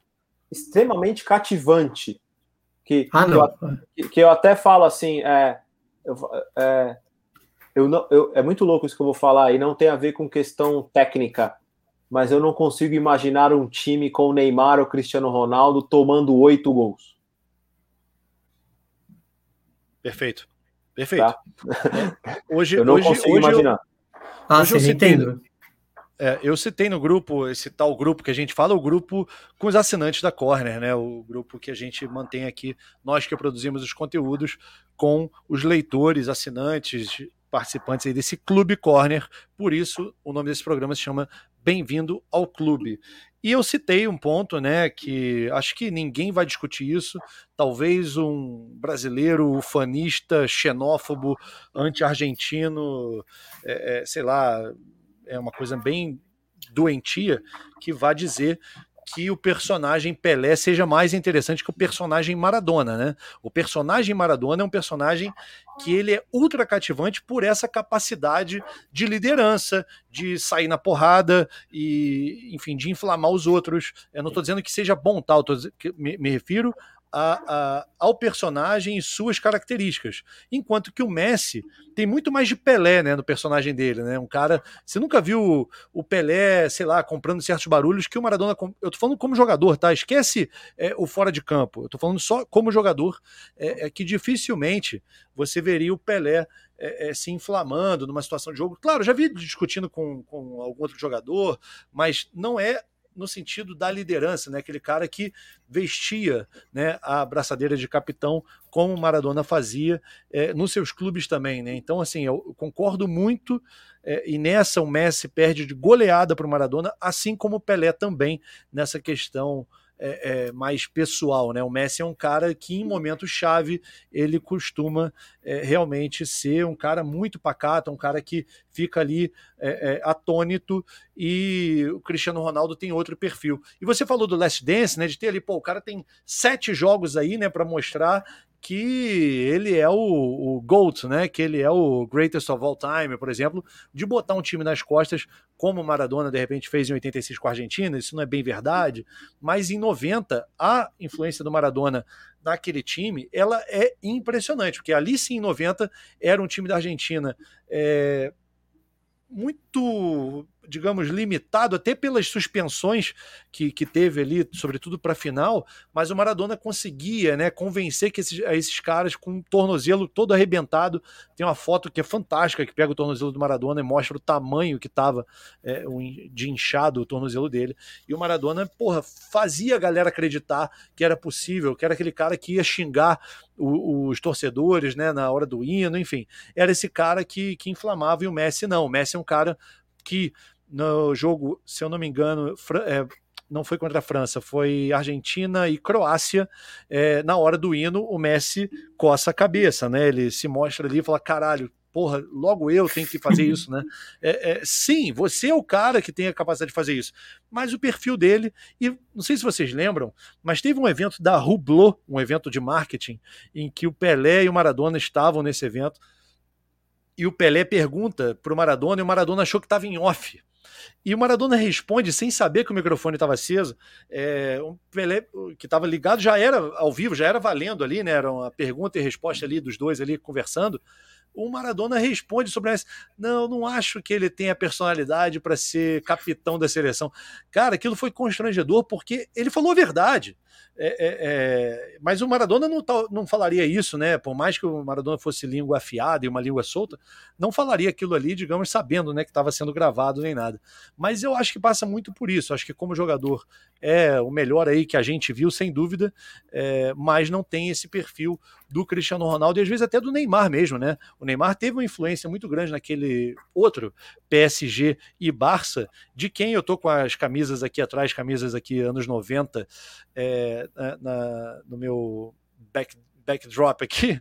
extremamente cativante. Que, ah, que, eu, que eu, até falo assim, é, eu, é, eu não, eu, é muito louco isso que eu vou falar, e não tem a ver com questão técnica, mas eu não consigo imaginar um time com o Neymar ou Cristiano Ronaldo tomando oito gols. Perfeito. Perfeito. Tá? Hoje, eu não hoje, consigo hoje imaginar. Eu, ah, hoje eu citei, é, eu citei no grupo, esse tal grupo que a gente fala, o grupo com os assinantes da Corner, né? O grupo que a gente mantém aqui, nós que produzimos os conteúdos, com os leitores, assinantes, participantes aí desse Clube Corner. Por isso, o nome desse programa se chama Bem-vindo ao Clube. E eu citei um ponto, né, que acho que ninguém vai discutir isso. Talvez um brasileiro ufanista, xenófobo, anti-argentino, é, é, sei lá, é uma coisa bem doentia, que vá dizer que o personagem Pelé seja mais interessante que o personagem Maradona, né? O personagem Maradona é um personagem que ele é ultra cativante por essa capacidade de liderança, de sair na porrada e, enfim, de inflamar os outros. Eu não estou dizendo que seja bom tal, tô, me, me refiro a, a, ao personagem e suas características. Enquanto que o Messi tem muito mais de Pelé né, no personagem dele. Né? Um cara. Você nunca viu o Pelé, sei lá, comprando certos barulhos que o Maradona. Eu tô falando como jogador, tá? Esquece é, o fora de campo. Eu tô falando só como jogador, é, é que dificilmente você veria o Pelé é, é, se inflamando numa situação de jogo. Claro, já vi discutindo com, com algum outro jogador, mas não é no sentido da liderança, né? Aquele cara que vestia né, a braçadeira de capitão, como Maradona fazia é, nos seus clubes também, né? Então, assim, eu concordo muito. É, e nessa o Messi perde de goleada para o Maradona, assim como o Pelé também nessa questão é, é, mais pessoal, né? O Messi é um cara que em momento chave ele costuma é, realmente ser um cara muito pacato, um cara que fica ali é, é, atônito e o Cristiano Ronaldo tem outro perfil. E você falou do Last Dance, né? De ter ali, pô, o cara tem sete jogos aí, né, para mostrar que ele é o, o GOAT, né? Que ele é o greatest of all time, por exemplo, de botar um time nas costas, como o Maradona de repente fez em 86 com a Argentina, isso não é bem verdade, mas em 90 a influência do Maradona naquele time, ela é impressionante, porque ali sim em 90 era um time da Argentina é, muito digamos, limitado até pelas suspensões que, que teve ali, sobretudo para a final, mas o Maradona conseguia né, convencer que esses, esses caras com o tornozelo todo arrebentado. Tem uma foto que é fantástica, que pega o tornozelo do Maradona e mostra o tamanho que estava é, de inchado o tornozelo dele. E o Maradona, porra, fazia a galera acreditar que era possível, que era aquele cara que ia xingar os torcedores né, na hora do hino, enfim. Era esse cara que, que inflamava e o Messi não. O Messi é um cara que no jogo, se eu não me engano, é, não foi contra a França, foi Argentina e Croácia. É, na hora do hino, o Messi coça a cabeça, né? Ele se mostra ali e fala: caralho, porra, logo eu tenho que fazer isso, né? É, é, sim, você é o cara que tem a capacidade de fazer isso. Mas o perfil dele, e não sei se vocês lembram, mas teve um evento da Hublot, um evento de marketing, em que o Pelé e o Maradona estavam nesse evento. E o Pelé pergunta para o Maradona, e o Maradona achou que estava em off. E o Maradona responde sem saber que o microfone estava aceso. É, um Pelé que estava ligado já era ao vivo, já era valendo ali, né? Era uma pergunta e resposta ali dos dois ali conversando. O Maradona responde sobre essa. Não, não acho que ele tenha personalidade para ser capitão da seleção. Cara, aquilo foi constrangedor porque ele falou a verdade. É, é, é, mas o Maradona não, não falaria isso, né? Por mais que o Maradona fosse língua afiada e uma língua solta, não falaria aquilo ali, digamos, sabendo né, que estava sendo gravado nem nada. Mas eu acho que passa muito por isso. Acho que como jogador é o melhor aí que a gente viu, sem dúvida, é, mas não tem esse perfil do Cristiano Ronaldo e às vezes até do Neymar mesmo, né? O Neymar teve uma influência muito grande naquele outro PSG e Barça, de quem eu tô com as camisas aqui atrás, camisas aqui anos 90, é, na, no meu back, backdrop aqui.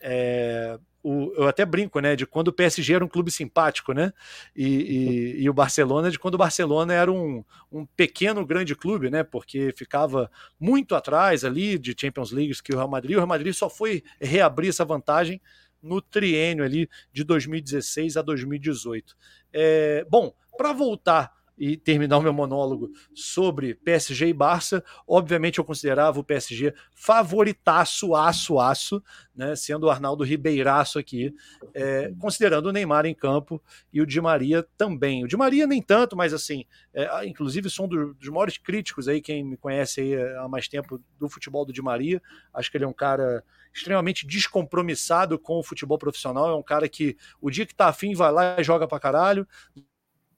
É, o, eu até brinco, né, de quando o PSG era um clube simpático, né, e, e, e, o Barcelona de quando o Barcelona era um, um pequeno grande clube, né, porque ficava muito atrás ali de Champions League que o Real Madrid, o Real Madrid só foi reabrir essa vantagem no triênio ali de 2016 a 2018. É, bom, para voltar e terminar o meu monólogo sobre PSG e Barça, obviamente eu considerava o PSG favoritaço, aço, aço, né, sendo o Arnaldo Ribeiraço aqui, é, considerando o Neymar em campo e o Di Maria também. O Di Maria nem tanto, mas assim, é, inclusive sou um dos maiores críticos aí, quem me conhece aí há mais tempo do futebol do Di Maria, acho que ele é um cara extremamente descompromissado com o futebol profissional, é um cara que o dia que tá afim vai lá e joga pra caralho,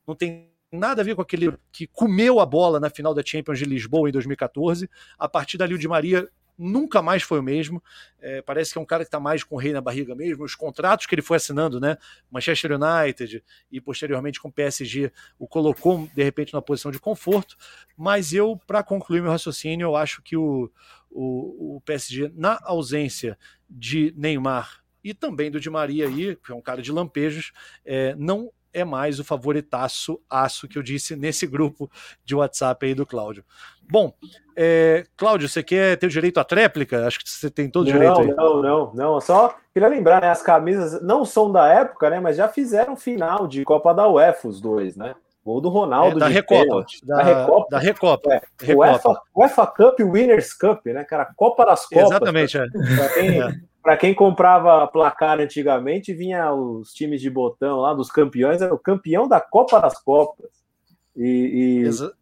não tem nada a ver com aquele que comeu a bola na final da Champions de Lisboa em 2014. A partir dali, o Di Maria nunca mais foi o mesmo. É, parece que é um cara que está mais com o rei na barriga mesmo. Os contratos que ele foi assinando, né? Manchester United e posteriormente com o PSG, o colocou de repente na posição de conforto. Mas eu, para concluir meu raciocínio, eu acho que o, o, o PSG, na ausência de Neymar e também do Di Maria aí, que é um cara de lampejos, é, não é mais o favoritaço aço que eu disse nesse grupo de WhatsApp aí do Cláudio. Bom, é, Cláudio, você quer ter o direito à tréplica? Acho que você tem todo o direito aí. Não, não, não. Só queria lembrar, né? As camisas não são da época, né? Mas já fizeram final de Copa da UEFA, os dois, né? Gol do Ronaldo. É, da, Recopa, da, da Recopa. Da Recopa. É, Recopa. UEFA, UEFA Cup Winners Cup, né, cara? Copa das Copas. Exatamente, é. Pra quem, é. Para quem comprava placar antigamente, vinha os times de botão lá dos campeões, era o campeão da Copa das Copas. E, e... Exa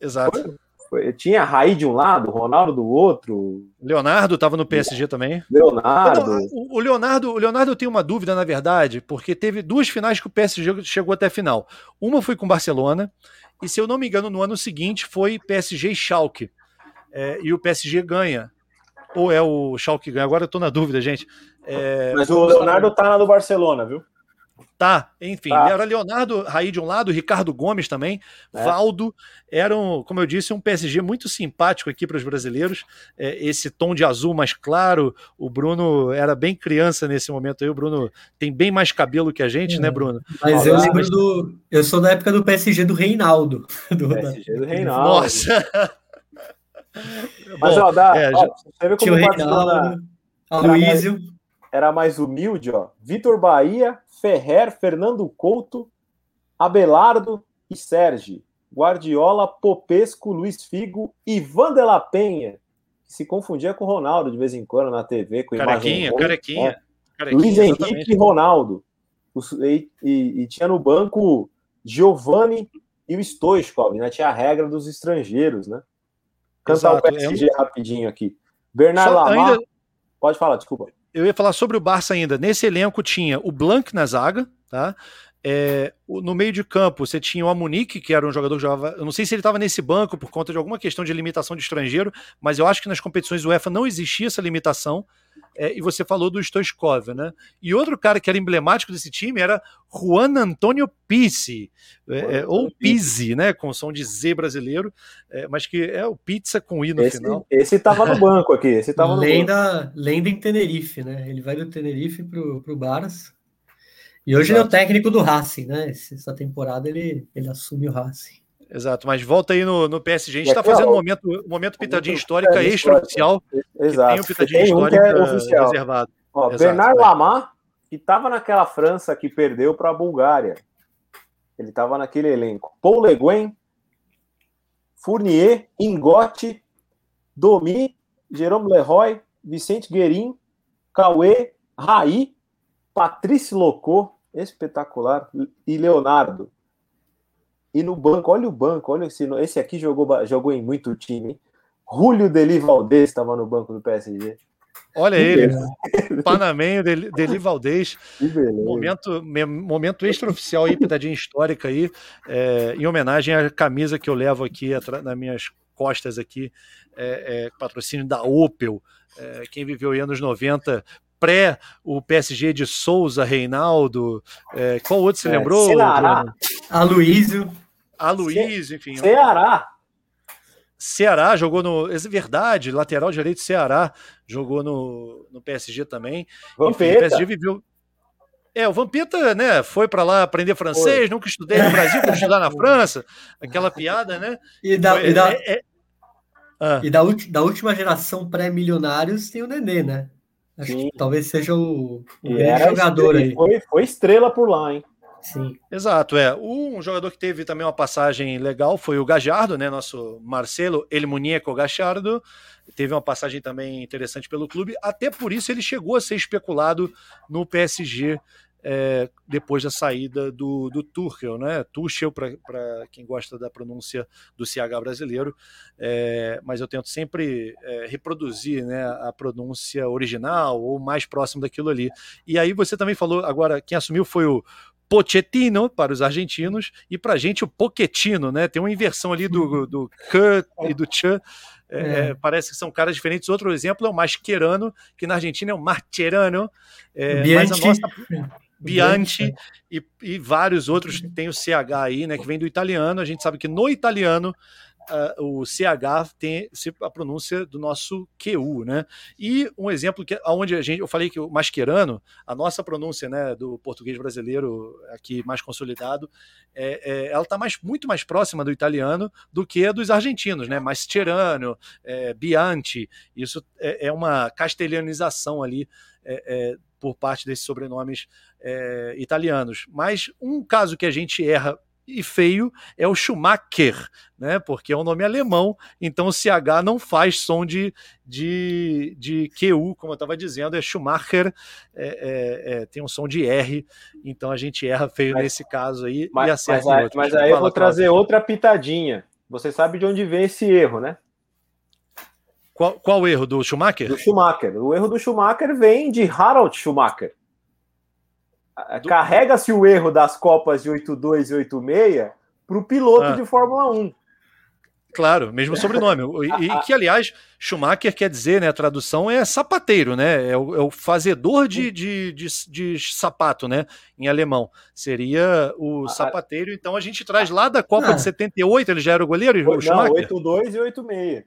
exato. Foi, tinha Raí de um lado, Ronaldo do outro. Leonardo estava no PSG também. Leonardo. o, Leonardo, o Leonardo tem uma dúvida, na verdade, porque teve duas finais que o PSG chegou até a final. Uma foi com o Barcelona, e se eu não me engano, no ano seguinte foi PSG e Schalke. É, e o PSG ganha ou é o Schalke que ganha? Agora eu tô na dúvida, gente. É... Mas o Leonardo tá na do Barcelona, viu? Tá, enfim, tá. era Leonardo Raí de um lado, Ricardo Gomes também, é. Valdo, eram, como eu disse, um PSG muito simpático aqui para os brasileiros. É, esse tom de azul mais claro, o Bruno era bem criança nesse momento aí, o Bruno tem bem mais cabelo que a gente, né, é. né, Bruno? Mas eu lembro do. Eu sou da época do PSG do Reinaldo. Do PSG do Reinaldo. Nossa! Mas, Bom, ó, dá, é, ó, você vê como o Reinaldo, Aloysio. Era mais humilde, ó. Vitor Bahia, Ferrer, Fernando Couto, Abelardo e Sérgio. Guardiola, Popesco, Luiz Figo, Ivan de la Penha, que se confundia com o Ronaldo de vez em quando na TV. Com carequinha, imagem, carequinha, é. carequinha. Luiz. Henrique e Ronaldo. E, e, e, tinha no banco Giovanni e o Stoichkov, né? Tinha a regra dos estrangeiros, né? Cantar Exato. o PSG é rapidinho aqui. Bernardo Lamar. Ainda... Pode falar, desculpa eu ia falar sobre o Barça ainda. Nesse elenco tinha o Blanc na zaga, tá? É, no meio de campo, você tinha o Amunique, que era um jogador que jogava. Eu não sei se ele estava nesse banco por conta de alguma questão de limitação de estrangeiro, mas eu acho que nas competições do UEFA não existia essa limitação. É, e você falou do Stoichkov, né? E outro cara que era emblemático desse time era Juan Antonio Pizzi, é, é ou Pizzi, né? Com som de Z brasileiro, é, mas que é o pizza com I no esse, final. Esse tava no banco aqui, esse tava lenda, lenda em Tenerife, né? Ele vai do Tenerife pro, pro Baras. E hoje Exato. ele é o técnico do Racing, né? Essa temporada ele, ele assume o Racing. Exato, mas volta aí no, no PSG. A gente está fazendo um momento, um momento pitadinha histórica extra-oficial. Exato. Tem um pitadinha tem um histórica é oficial. reservado. Ó, Exato, Bernard vai. Lamar, que estava naquela França que perdeu para a Bulgária. Ele estava naquele elenco. Paul Le Guen, Fournier, Ingote, Domi, Jerome Leroy, Vicente Guerin, Cauê, Raí, Patrice Locô, espetacular, e Leonardo. E no banco, olha o banco, olha esse, esse aqui jogou, jogou em muito time. Julio Deli Valdez estava no banco do PSG. Olha que ele, Panamenho, Deli, Deli Valdez. Momento, momento extraoficial aí, pitadinha histórica aí, é, em homenagem à camisa que eu levo aqui nas minhas costas aqui, é, é, patrocínio da Opel. É, quem viveu aí anos 90 pré o PSG de Souza, Reinaldo. É, qual outro você é, lembrou? Ceará. Aloísio. Aloísio, enfim. Ceará. Ceará jogou no. É verdade, lateral direito Ceará jogou no, no PSG também. Vampeta. Enfim, o PSG viveu. É, o Vampeta, né, foi para lá aprender francês, foi. nunca estudei no Brasil, fui estudar na França, aquela piada, né? E da, foi, e da, é, é... Ah. E da, da última geração pré-milionários tem o Nenê, né? Acho Sim. que talvez seja o, o jogador aí. Foi, foi estrela por lá, hein? Sim. Exato, é. Um jogador que teve também uma passagem legal foi o Gajardo, né? Nosso Marcelo El Muñeco Gajardo. Teve uma passagem também interessante pelo clube. Até por isso ele chegou a ser especulado no PSG é, depois da saída do, do Tuchel, né? Tuchel, para quem gosta da pronúncia do CH brasileiro, é, mas eu tento sempre é, reproduzir né, a pronúncia original ou mais próximo daquilo ali. E aí você também falou, agora, quem assumiu foi o Pochettino para os argentinos e para a gente o Pochettino, né? Tem uma inversão ali do, do K e do Ch. É, é. parece que são caras diferentes. Outro exemplo é o Mascherano, que na Argentina é o Marcherano. É, mas a nossa, Bianchi e, e, vários outros, tem o CH aí, né, que vem do italiano. A gente sabe que no italiano uh, o CH tem a pronúncia do nosso QU, né? E um exemplo que onde a gente, eu falei que o mascherano, a nossa pronúncia, né, do português brasileiro aqui mais consolidado, é, é ela está mais, muito mais próxima do italiano do que dos argentinos, né? Mascherano, é, Bianchi, isso é, é uma castelhanização ali. É, é, por parte desses sobrenomes é, italianos. Mas um caso que a gente erra e feio é o Schumacher, né? Porque é um nome alemão, então o CH não faz som de, de, de QU, como eu estava dizendo, é Schumacher, é, é, é, tem um som de R, então a gente erra feio mas, nesse caso aí mas, e acerta mas, outro. Mas aí eu vou trazer outra pitadinha. Você sabe de onde vem esse erro, né? Qual, qual erro? Do Schumacher? Do Schumacher. O erro do Schumacher vem de Harald Schumacher. Carrega-se o erro das Copas de 82 e 86 para o piloto ah. de Fórmula 1. Claro, mesmo sobrenome. E, e, que, aliás, Schumacher quer dizer, né? A tradução é sapateiro, né? É o, é o fazedor de, de, de, de, sapato, né? Em alemão. Seria o sapateiro. Então a gente traz lá da Copa ah. de 78, ele já era o goleiro? O Schumacher? Não, 8-2 e 8-6.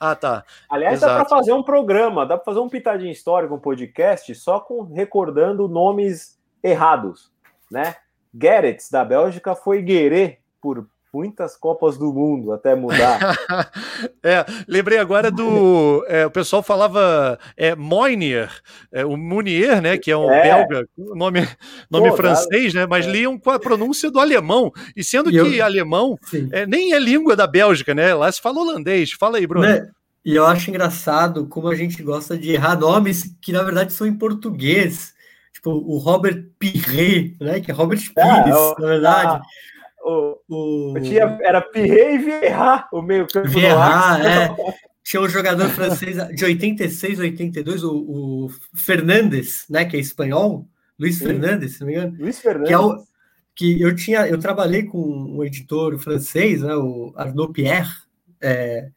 Ah, tá. Aliás, Exato. dá para fazer um programa, dá para fazer um pitadinho histórico, um podcast, só com recordando nomes errados, né? Gerets, da Bélgica, foi Gueré por muitas Copas do Mundo até mudar. é, lembrei agora do. É, o pessoal falava é, Moinier, é, o Munier, né? Que é um é. belga, nome, nome Pô, francês, né? Mas é. liam com a pronúncia do alemão. E sendo e que eu... alemão é, nem é língua da Bélgica, né? Lá se fala holandês. Fala aí, Bruno. Né? E eu acho engraçado como a gente gosta de errar nomes que na verdade são em português. Tipo, o Robert Pirret, né? Que é Robert ah, Pires, na verdade. Ah o, o... Tinha, era Pirre e Vieira, o meio campo Vieira, é. Tinha um jogador francês de 86, 82, o, o Fernandes, né, que é espanhol, Luiz Sim. Fernandes, se não me engano. Luiz Fernandes. Que, é o, que eu tinha, eu trabalhei com um editor francês, né, o Arnaud Pierre, é,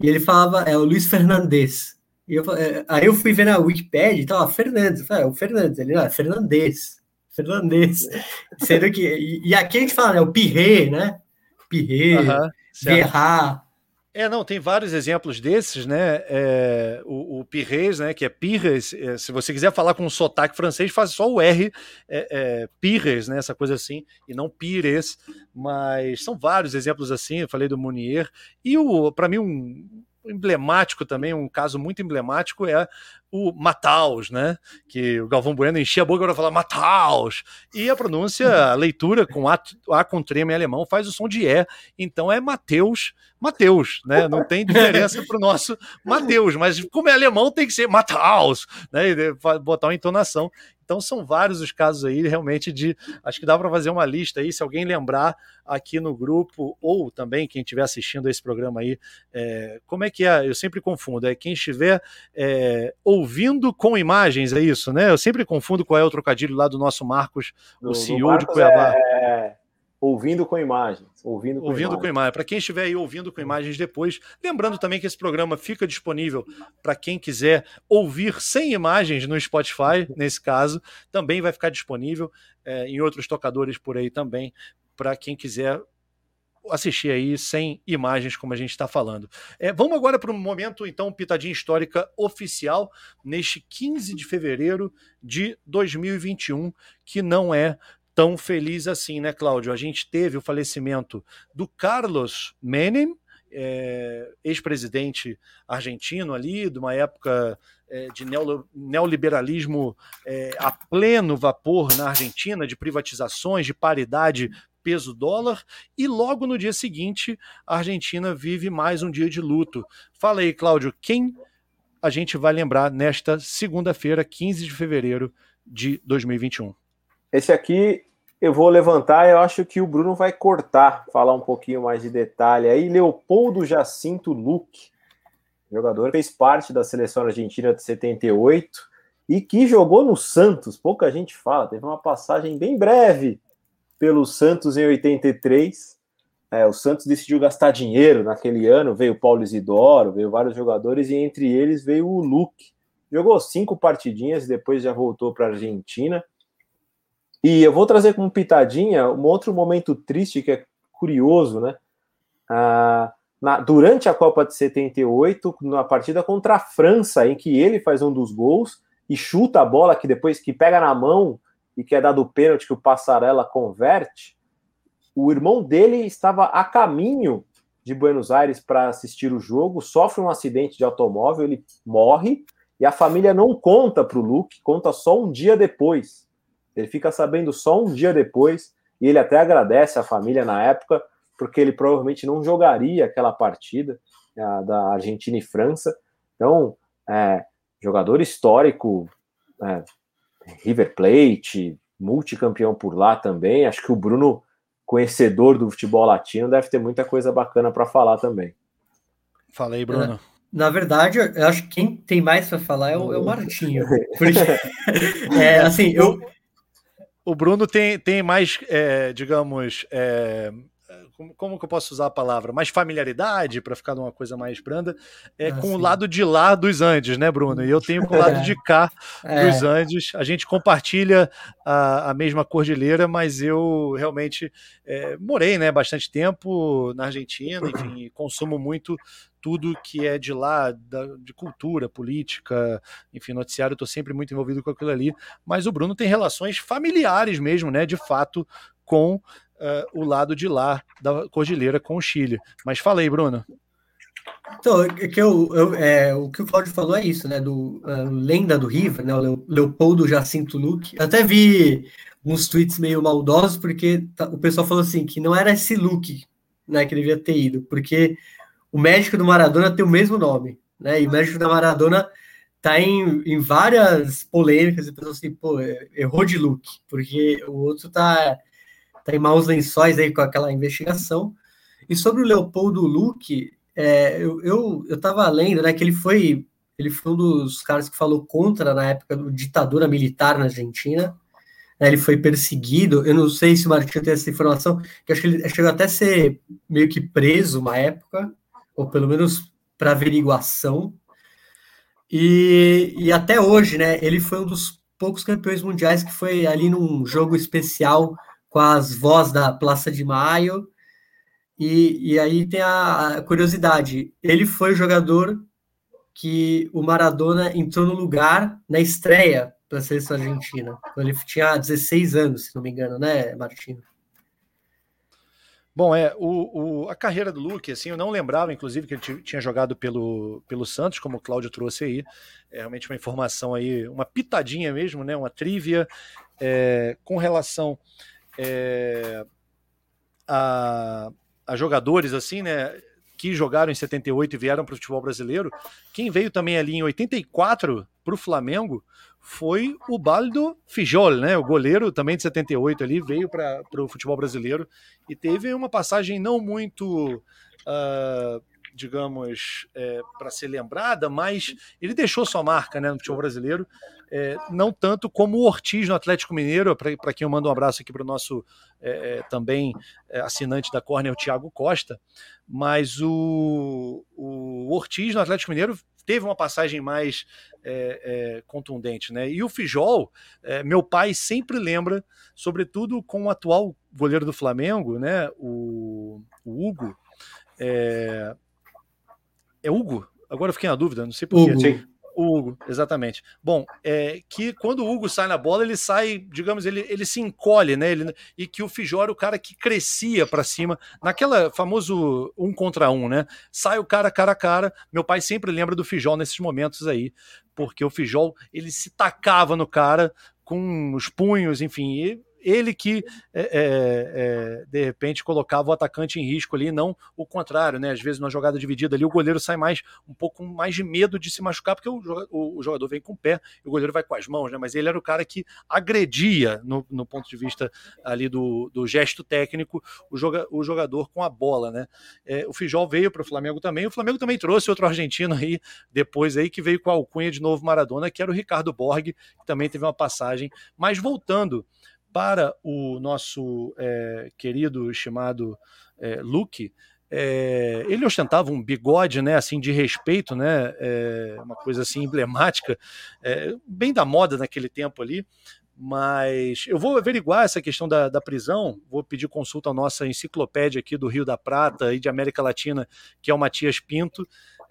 e ele falava, é o Luiz Fernandes. E eu, é, aí eu fui ver na Wikipedia e tava Fernandes, eu falei, é o Fernandes, ele, não, é Fernandes finlandês. Sendo que. E, e, aqui a gente fala, né? O Pirré, né? Pirré, uhum, É, não, tem vários exemplos desses, né? É, o, o Pires, né? Que é Pires. É, se você quiser falar com um sotaque francês, faz só o R, é, é, Pires, né? Essa coisa assim, e não Pires. Mas são vários exemplos assim. Eu falei do Munier. E para mim, um emblemático também, um caso muito emblemático é o Mataus, né? Que o Galvão Bueno enchia a boca para falar Mataus. E a pronúncia, a leitura com A, a com trema em alemão faz o som de E. Então é Mateus, Mateus, né? Não tem diferença para o nosso Mateus, mas como é alemão tem que ser Mataus, né? E botar uma entonação. Então são vários os casos aí, realmente, de. Acho que dá para fazer uma lista aí, se alguém lembrar aqui no grupo, ou também quem estiver assistindo esse programa aí, é, como é que é? Eu sempre confundo, é quem estiver é, ouvindo com imagens, é isso, né? Eu sempre confundo qual é o trocadilho lá do nosso Marcos, o CEO de Cuiabá. É ouvindo com imagens. Ouvindo com ouvindo imagens. com imagens. Para quem estiver aí ouvindo com imagens depois, lembrando também que esse programa fica disponível para quem quiser ouvir sem imagens no Spotify, nesse caso, também vai ficar disponível é, em outros tocadores por aí também, para quem quiser assistir aí sem imagens, como a gente está falando. É, vamos agora para um momento, então, pitadinha histórica oficial, neste 15 de fevereiro de 2021, que não é tão feliz assim, né, Cláudio? A gente teve o falecimento do Carlos Menem, é, ex-presidente argentino ali, de uma época é, de neoliberalismo é, a pleno vapor na Argentina, de privatizações, de paridade peso dólar, e logo no dia seguinte a Argentina vive mais um dia de luto. Fala aí, Cláudio, quem a gente vai lembrar nesta segunda-feira, 15 de fevereiro de 2021? Esse aqui eu vou levantar, eu acho que o Bruno vai cortar, falar um pouquinho mais de detalhe aí. Leopoldo Jacinto Luque, jogador fez parte da seleção argentina de 78 e que jogou no Santos, pouca gente fala, teve uma passagem bem breve pelo Santos em 83. É, o Santos decidiu gastar dinheiro naquele ano, veio o Paulo Isidoro, veio vários jogadores e entre eles veio o Luque. Jogou cinco partidinhas e depois já voltou para a Argentina e eu vou trazer como pitadinha um outro momento triste que é curioso, né? Ah, na, durante a Copa de 78, na partida contra a França, em que ele faz um dos gols e chuta a bola que depois que pega na mão e que é dado o pênalti que o Passarella converte, o irmão dele estava a caminho de Buenos Aires para assistir o jogo, sofre um acidente de automóvel, ele morre e a família não conta para o Luke, conta só um dia depois. Ele fica sabendo só um dia depois, e ele até agradece a família na época, porque ele provavelmente não jogaria aquela partida a, da Argentina e França. Então, é, jogador histórico, é, River Plate, multicampeão por lá também. Acho que o Bruno, conhecedor do futebol latino, deve ter muita coisa bacana para falar também. Fala aí, Bruno. É. Na verdade, eu acho que quem tem mais para falar é o, é o Martinho. Porque, é, assim, eu, o Bruno tem, tem mais, é, digamos, é, como, como que eu posso usar a palavra? Mais familiaridade, para ficar numa coisa mais branda, é ah, com sim. o lado de lá dos Andes, né, Bruno? E eu tenho com o lado de cá é. dos Andes. A gente compartilha a, a mesma cordilheira, mas eu realmente é, morei né, bastante tempo na Argentina, enfim, consumo muito tudo que é de lá, da, de cultura, política, enfim, noticiário, estou sempre muito envolvido com aquilo ali. Mas o Bruno tem relações familiares mesmo, né, de fato, com uh, o lado de lá da cordilheira com o Chile. Mas falei, Bruno. Então, é que eu, eu, é, o que o Claudio falou é isso, né? Do uh, Lenda do River, né? O Leopoldo Jacinto Luque. Até vi uns tweets meio maldosos, porque tá, o pessoal falou assim que não era esse Luke né, que devia ter ido, porque o médico do Maradona tem o mesmo nome, né? E o médico da Maradona tá em, em várias polêmicas e pessoas assim, pô, errou de look, porque o outro tá, em maus lençóis aí com aquela investigação. E sobre o Leopoldo Luque, é, eu, eu, eu tava lendo, né, que ele foi ele foi um dos caras que falou contra na época do ditadura militar na Argentina. Né, ele foi perseguido. Eu não sei se o Martinho tem essa informação, que acho que ele chegou até a ser meio que preso uma época ou pelo menos para averiguação. E, e até hoje, né, ele foi um dos poucos campeões mundiais que foi ali num jogo especial com as vozes da Praça de Maio. E, e aí tem a, curiosidade: ele foi o jogador que o Maradona entrou no lugar na estreia para a seleção argentina, ele tinha 16 anos, se não me engano, né, Martino? Bom, é, o, o, a carreira do Luke, assim, eu não lembrava, inclusive, que ele tinha jogado pelo, pelo Santos, como o Cláudio trouxe aí. É realmente uma informação aí, uma pitadinha mesmo, né? Uma trivia é, com relação é, a, a jogadores, assim, né? Que jogaram em 78 e vieram para o futebol brasileiro. Quem veio também ali em 84 para o Flamengo foi o Baldo Fijol, né? O goleiro também de 78 ali, veio para o futebol brasileiro e teve uma passagem não muito. Uh, digamos, é, para ser lembrada, mas ele deixou sua marca né, no futebol brasileiro, é, não tanto como o Ortiz no Atlético Mineiro, para quem eu mando um abraço aqui para o nosso é, é também é, assinante da Corner, o Thiago Costa, mas o, o Ortiz no Atlético Mineiro teve uma passagem mais é, é, contundente, né? E o Fijol, é, meu pai sempre lembra, sobretudo com o atual goleiro do Flamengo, né? O, o Hugo. É, Hugo? Agora eu fiquei na dúvida, não sei porquê. O Hugo, exatamente. Bom, é que quando o Hugo sai na bola, ele sai, digamos, ele, ele se encolhe, né? Ele, e que o Fijó era o cara que crescia para cima, naquela famoso um contra um, né? Sai o cara cara a cara. Meu pai sempre lembra do Fijó nesses momentos aí, porque o Fijó ele se tacava no cara com os punhos, enfim, e ele que é, é, é, de repente colocava o atacante em risco ali, não o contrário, né? Às vezes numa jogada dividida ali o goleiro sai mais um pouco mais de medo de se machucar porque o, o, o jogador vem com o pé e o goleiro vai com as mãos, né? Mas ele era o cara que agredia no, no ponto de vista ali do, do gesto técnico o, joga, o jogador com a bola, né? É, o Fijol veio para o Flamengo também, o Flamengo também trouxe outro argentino aí depois aí que veio com a alcunha de novo Maradona, que era o Ricardo Borg, que também teve uma passagem. Mas voltando para o nosso é, querido estimado é, Luke, é, ele ostentava um bigode, né, assim, de respeito, né, é, uma coisa assim emblemática, é, bem da moda naquele tempo ali, mas eu vou averiguar essa questão da, da, prisão, vou pedir consulta à nossa enciclopédia aqui do Rio da Prata e de América Latina, que é o Matias Pinto,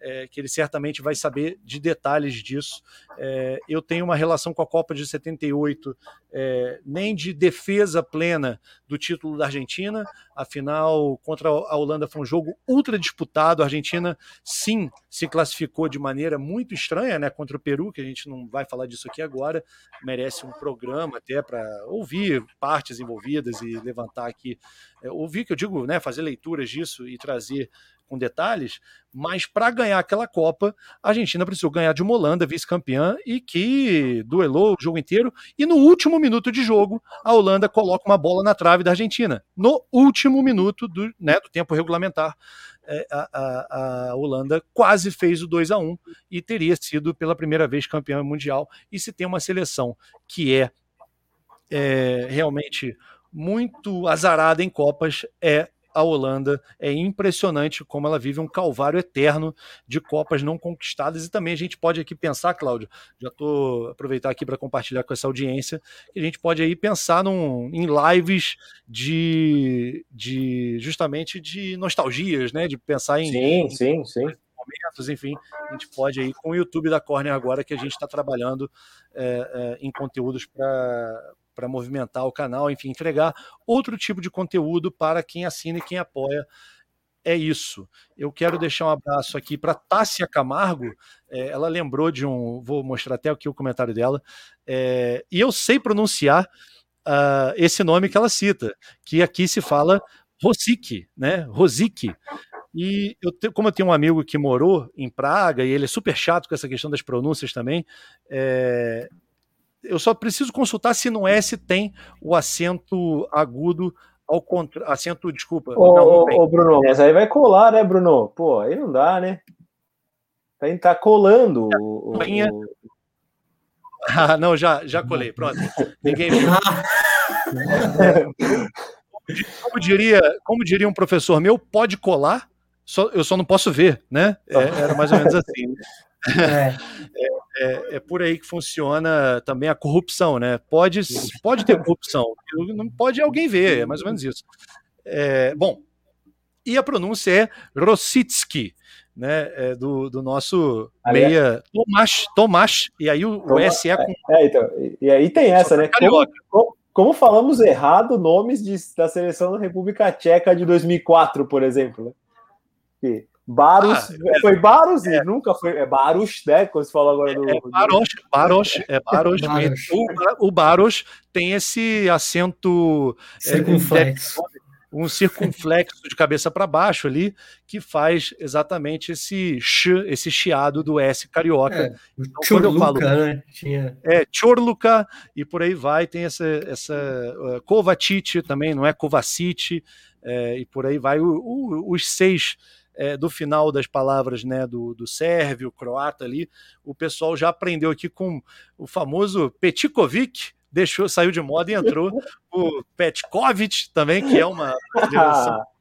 é, que ele certamente vai saber de detalhes disso. É, eu tenho uma relação com a Copa de 78, é, nem de defesa plena do título da Argentina, afinal, contra a Holanda foi um jogo ultra disputado. A Argentina, sim, se classificou de maneira muito estranha né, contra o Peru, que a gente não vai falar disso aqui agora, merece um programa até para ouvir partes envolvidas e levantar aqui, é, ouvir, que eu digo, né, fazer leituras disso e trazer com detalhes, mas para ganhar aquela Copa, a Argentina precisou ganhar de uma Holanda, vice-campeã, e que duelou o jogo inteiro. E no último minuto de jogo, a Holanda coloca uma bola na trave da Argentina. No último minuto do, né, do tempo regulamentar, é, a, a, a, Holanda quase fez o 2 a 1 e teria sido pela primeira vez campeã mundial. E se tem uma seleção que é, é realmente muito azarada em Copas, é a Holanda. É impressionante como ela vive um calvário eterno de Copas não conquistadas. E também a gente pode aqui pensar, Cláudio, já estou aproveitar aqui para compartilhar com essa audiência, que a gente pode aí pensar num, em lives de, de justamente de nostalgias, né? De pensar em. Sim, sim, sim momentos, enfim, a gente pode aí com o YouTube da Corner agora que a gente está trabalhando é, é, em conteúdos para para movimentar o canal, enfim, entregar outro tipo de conteúdo para quem assina e quem apoia. É isso. Eu quero deixar um abraço aqui para Tássia Camargo. É, ela lembrou de um. Vou mostrar até aqui o comentário dela. É, e eu sei pronunciar uh, esse nome que ela cita, que aqui se fala Rosic, né? Rosic. E eu te, como eu tenho um amigo que morou em Praga e ele é super chato com essa questão das pronúncias também, é, eu só preciso consultar se no S tem o acento agudo ao contrário. Acento, desculpa. Ô, não, não ô, Bruno, mas aí vai colar, né, Bruno? Pô, aí não dá, né? Tá, tá colando. É, o, o... Ah, não, já, já colei, pronto. Ninguém viu. como, diria, como diria um professor meu, pode colar, só, eu só não posso ver, né? É, era mais ou menos assim. Né? É. É, é, é, por aí que funciona também a corrupção, né? Pode, pode ter corrupção, não pode alguém ver, é mais ou menos isso. É, bom, e a pronúncia é Rositsky, né? É do, do nosso meia Tomás, Tomás, e aí o, o S é com. É, então, e, aí tem essa, né? Como, como, como, falamos errado nomes de, da seleção da República Tcheca de 2004, por exemplo, né? Que, Barus, ah, é, foi Barus é, e nunca foi. É Barus, né? Quando você falou agora do. É, Baros, Baros, é Baros. Baros. O, o Baros tem esse acento. É, circunflexo. É, um circunflexo de cabeça para baixo ali, que faz exatamente esse ch, esse chiado do S carioca. É, então, quando eu falo. Né? Tinha... É, Chorluca, e por aí vai, tem essa, essa uh, Kovacic também, não é Kovacic, é, e por aí vai o, o, os seis é, do final das palavras né, do, do sérvio, croata ali, o pessoal já aprendeu aqui com o famoso Petikovic, deixou, saiu de moda e entrou o Petkovic também, que é uma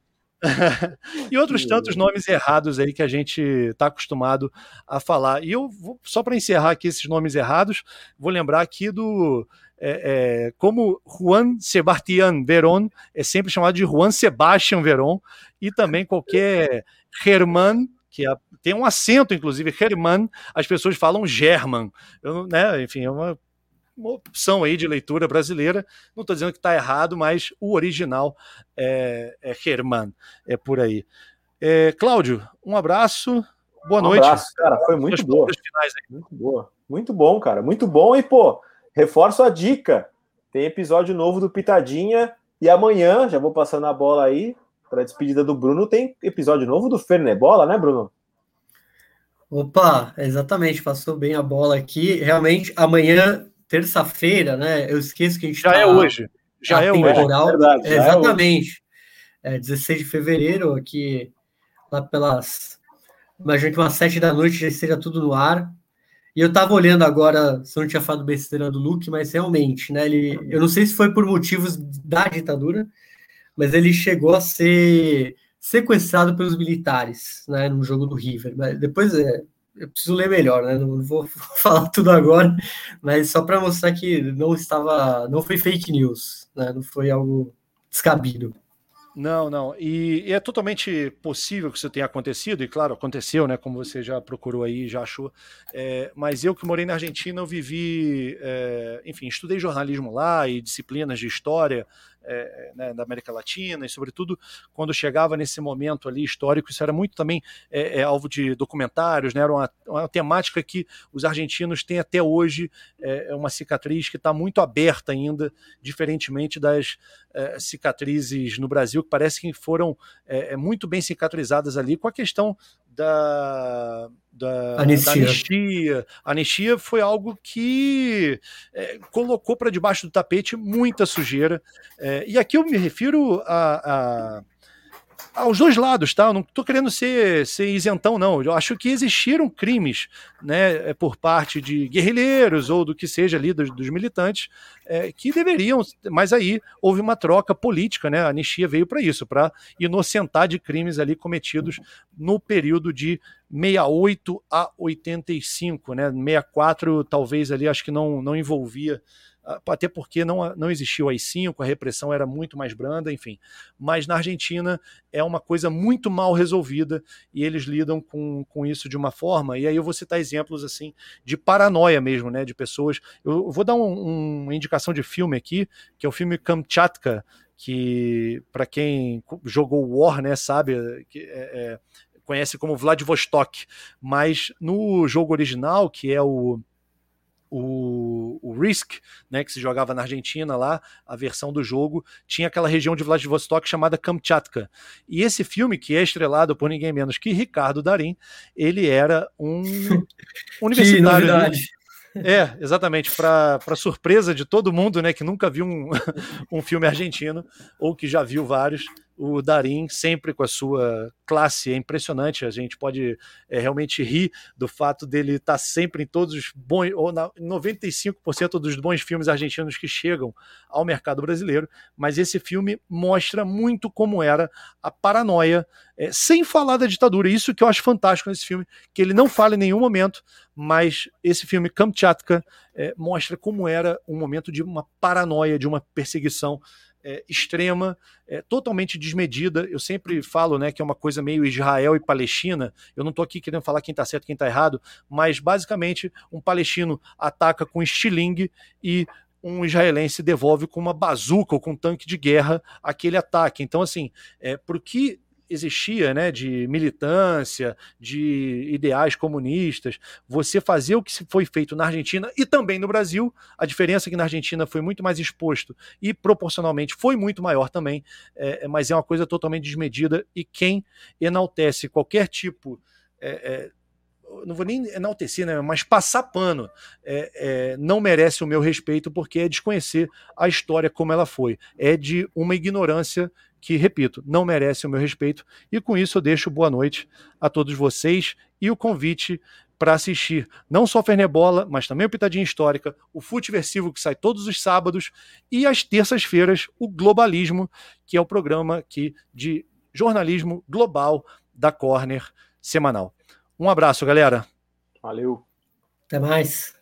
e outros tantos nomes errados aí que a gente está acostumado a falar. E eu vou, só para encerrar aqui esses nomes errados, vou lembrar aqui do é, é, como Juan Sebastián Verón é sempre chamado de Juan Sebastian Verón, e também qualquer Herman, que é, tem um acento, inclusive, Herman, as pessoas falam German. Eu, né, enfim, é uma, uma opção aí de leitura brasileira. Não estou dizendo que está errado, mas o original é, é Herman, é por aí. É, Cláudio, um abraço. Boa um noite. Abraço, cara. Foi muito boa. Muito boa. Muito bom, cara. Muito bom. E, pô, reforço a dica. Tem episódio novo do Pitadinha. E amanhã, já vou passando a bola aí, para a despedida do Bruno, tem episódio novo do Fernebola, né, Bruno? Opa, exatamente, passou bem a bola aqui. Realmente, amanhã, terça-feira, né? Eu esqueço que a gente já tá é hoje. Já é hoje. É verdade, já exatamente. É, 16 de fevereiro, aqui lá pelas. Imagino que umas 7 da noite já esteja tudo no ar. E eu tava olhando agora, se eu não tinha falado besteira do Luke, mas realmente, né? Ele, eu não sei se foi por motivos da ditadura, mas ele chegou a ser sequestrado pelos militares, né, no jogo do River. Mas depois é, eu preciso ler melhor, né? Não vou falar tudo agora, mas só para mostrar que não estava, não foi fake news, né? Não foi algo descabido. Não, não. E, e, é totalmente possível que isso tenha acontecido, e claro, aconteceu, né? Como você já procurou aí, já achou. É, mas eu que morei na Argentina, eu vivi, é, enfim, estudei jornalismo lá e disciplinas de história é, né, da América Latina, e sobretudo quando chegava nesse momento ali histórico, isso era muito também é, é alvo de documentários, né, era uma, uma, temática que os argentinos têm até hoje, é, é uma cicatriz que está muito aberta ainda, diferentemente das é, cicatrizes no Brasil, que parece que foram é, muito bem cicatrizadas ali com a questão da, da, anistia. da anistia. A anistia foi algo que é, colocou para debaixo do tapete muita sujeira. É, e aqui eu me refiro a, a aos dois lados, tá? Eu não estou querendo ser, ser isentão, não. Eu acho que existiram crimes, né, é, por parte de guerrilheiros ou do que seja ali dos, dos militantes, é, que deveriam, mas aí houve uma troca política, né? A anistia veio para isso, para inocentar de crimes ali cometidos no período de 68 a 85, né? 64 talvez ali acho que não, não envolvia até porque não, não existiu AI-5, a repressão era muito mais branda, enfim. Mas na Argentina é uma coisa muito mal resolvida e eles lidam com, com isso de uma forma. E aí eu vou citar exemplos assim de paranoia mesmo, né? De pessoas. Eu vou dar um, uma indicação de filme aqui, que é o filme Kamchatka, que para quem jogou War, né, sabe, que é, é, conhece como Vladivostok, mas no jogo original, que é o o, o Risk, né, que se jogava na Argentina lá, a versão do jogo, tinha aquela região de Vladivostok chamada Kamchatka. E esse filme, que é estrelado por ninguém menos que Ricardo Darim, ele era um universitário. É, exatamente, para surpresa de todo mundo, né, que nunca viu um, um filme argentino ou que já viu vários, o Darim sempre com a sua classe é impressionante. A gente pode é, realmente rir do fato dele estar tá sempre em todos os bons, ou na, 95% dos bons filmes argentinos que chegam ao mercado brasileiro. Mas esse filme mostra muito como era a paranoia, é, sem falar da ditadura. Isso que eu acho fantástico nesse filme, que ele não fala em nenhum momento, mas esse filme Kamchatka é, mostra como era um momento de uma paranoia, de uma perseguição é, extrema, é, totalmente desmedida. Eu sempre falo né, que é uma coisa meio Israel e Palestina. Eu não estou aqui querendo falar quem está certo quem está errado, mas basicamente um palestino ataca com estilingue e um israelense devolve com uma bazuca ou com um tanque de guerra aquele ataque. Então, assim, é, por que existia, né, de militância, de ideais comunistas, você fazer o que foi feito na Argentina e também no Brasil, a diferença é que na Argentina foi muito mais exposto e proporcionalmente foi muito maior também, é, é mas é uma coisa totalmente desmedida e quem enaltece qualquer tipo é, é, não vou nem enaltecer, né, mas passar pano, é, é, não merece o meu respeito porque é desconhecer a história como ela foi. É de uma ignorância que, repito, não merece o meu respeito. E com isso eu deixo boa noite a todos vocês e o convite para assistir não só Fernebola, mas também o Pitadinha Histórica, o Futeversivo que sai todos os sábados e às terças-feiras o Globalismo, que é o programa aqui de jornalismo global da Corner semanal. Um abraço, galera. Valeu. Até mais.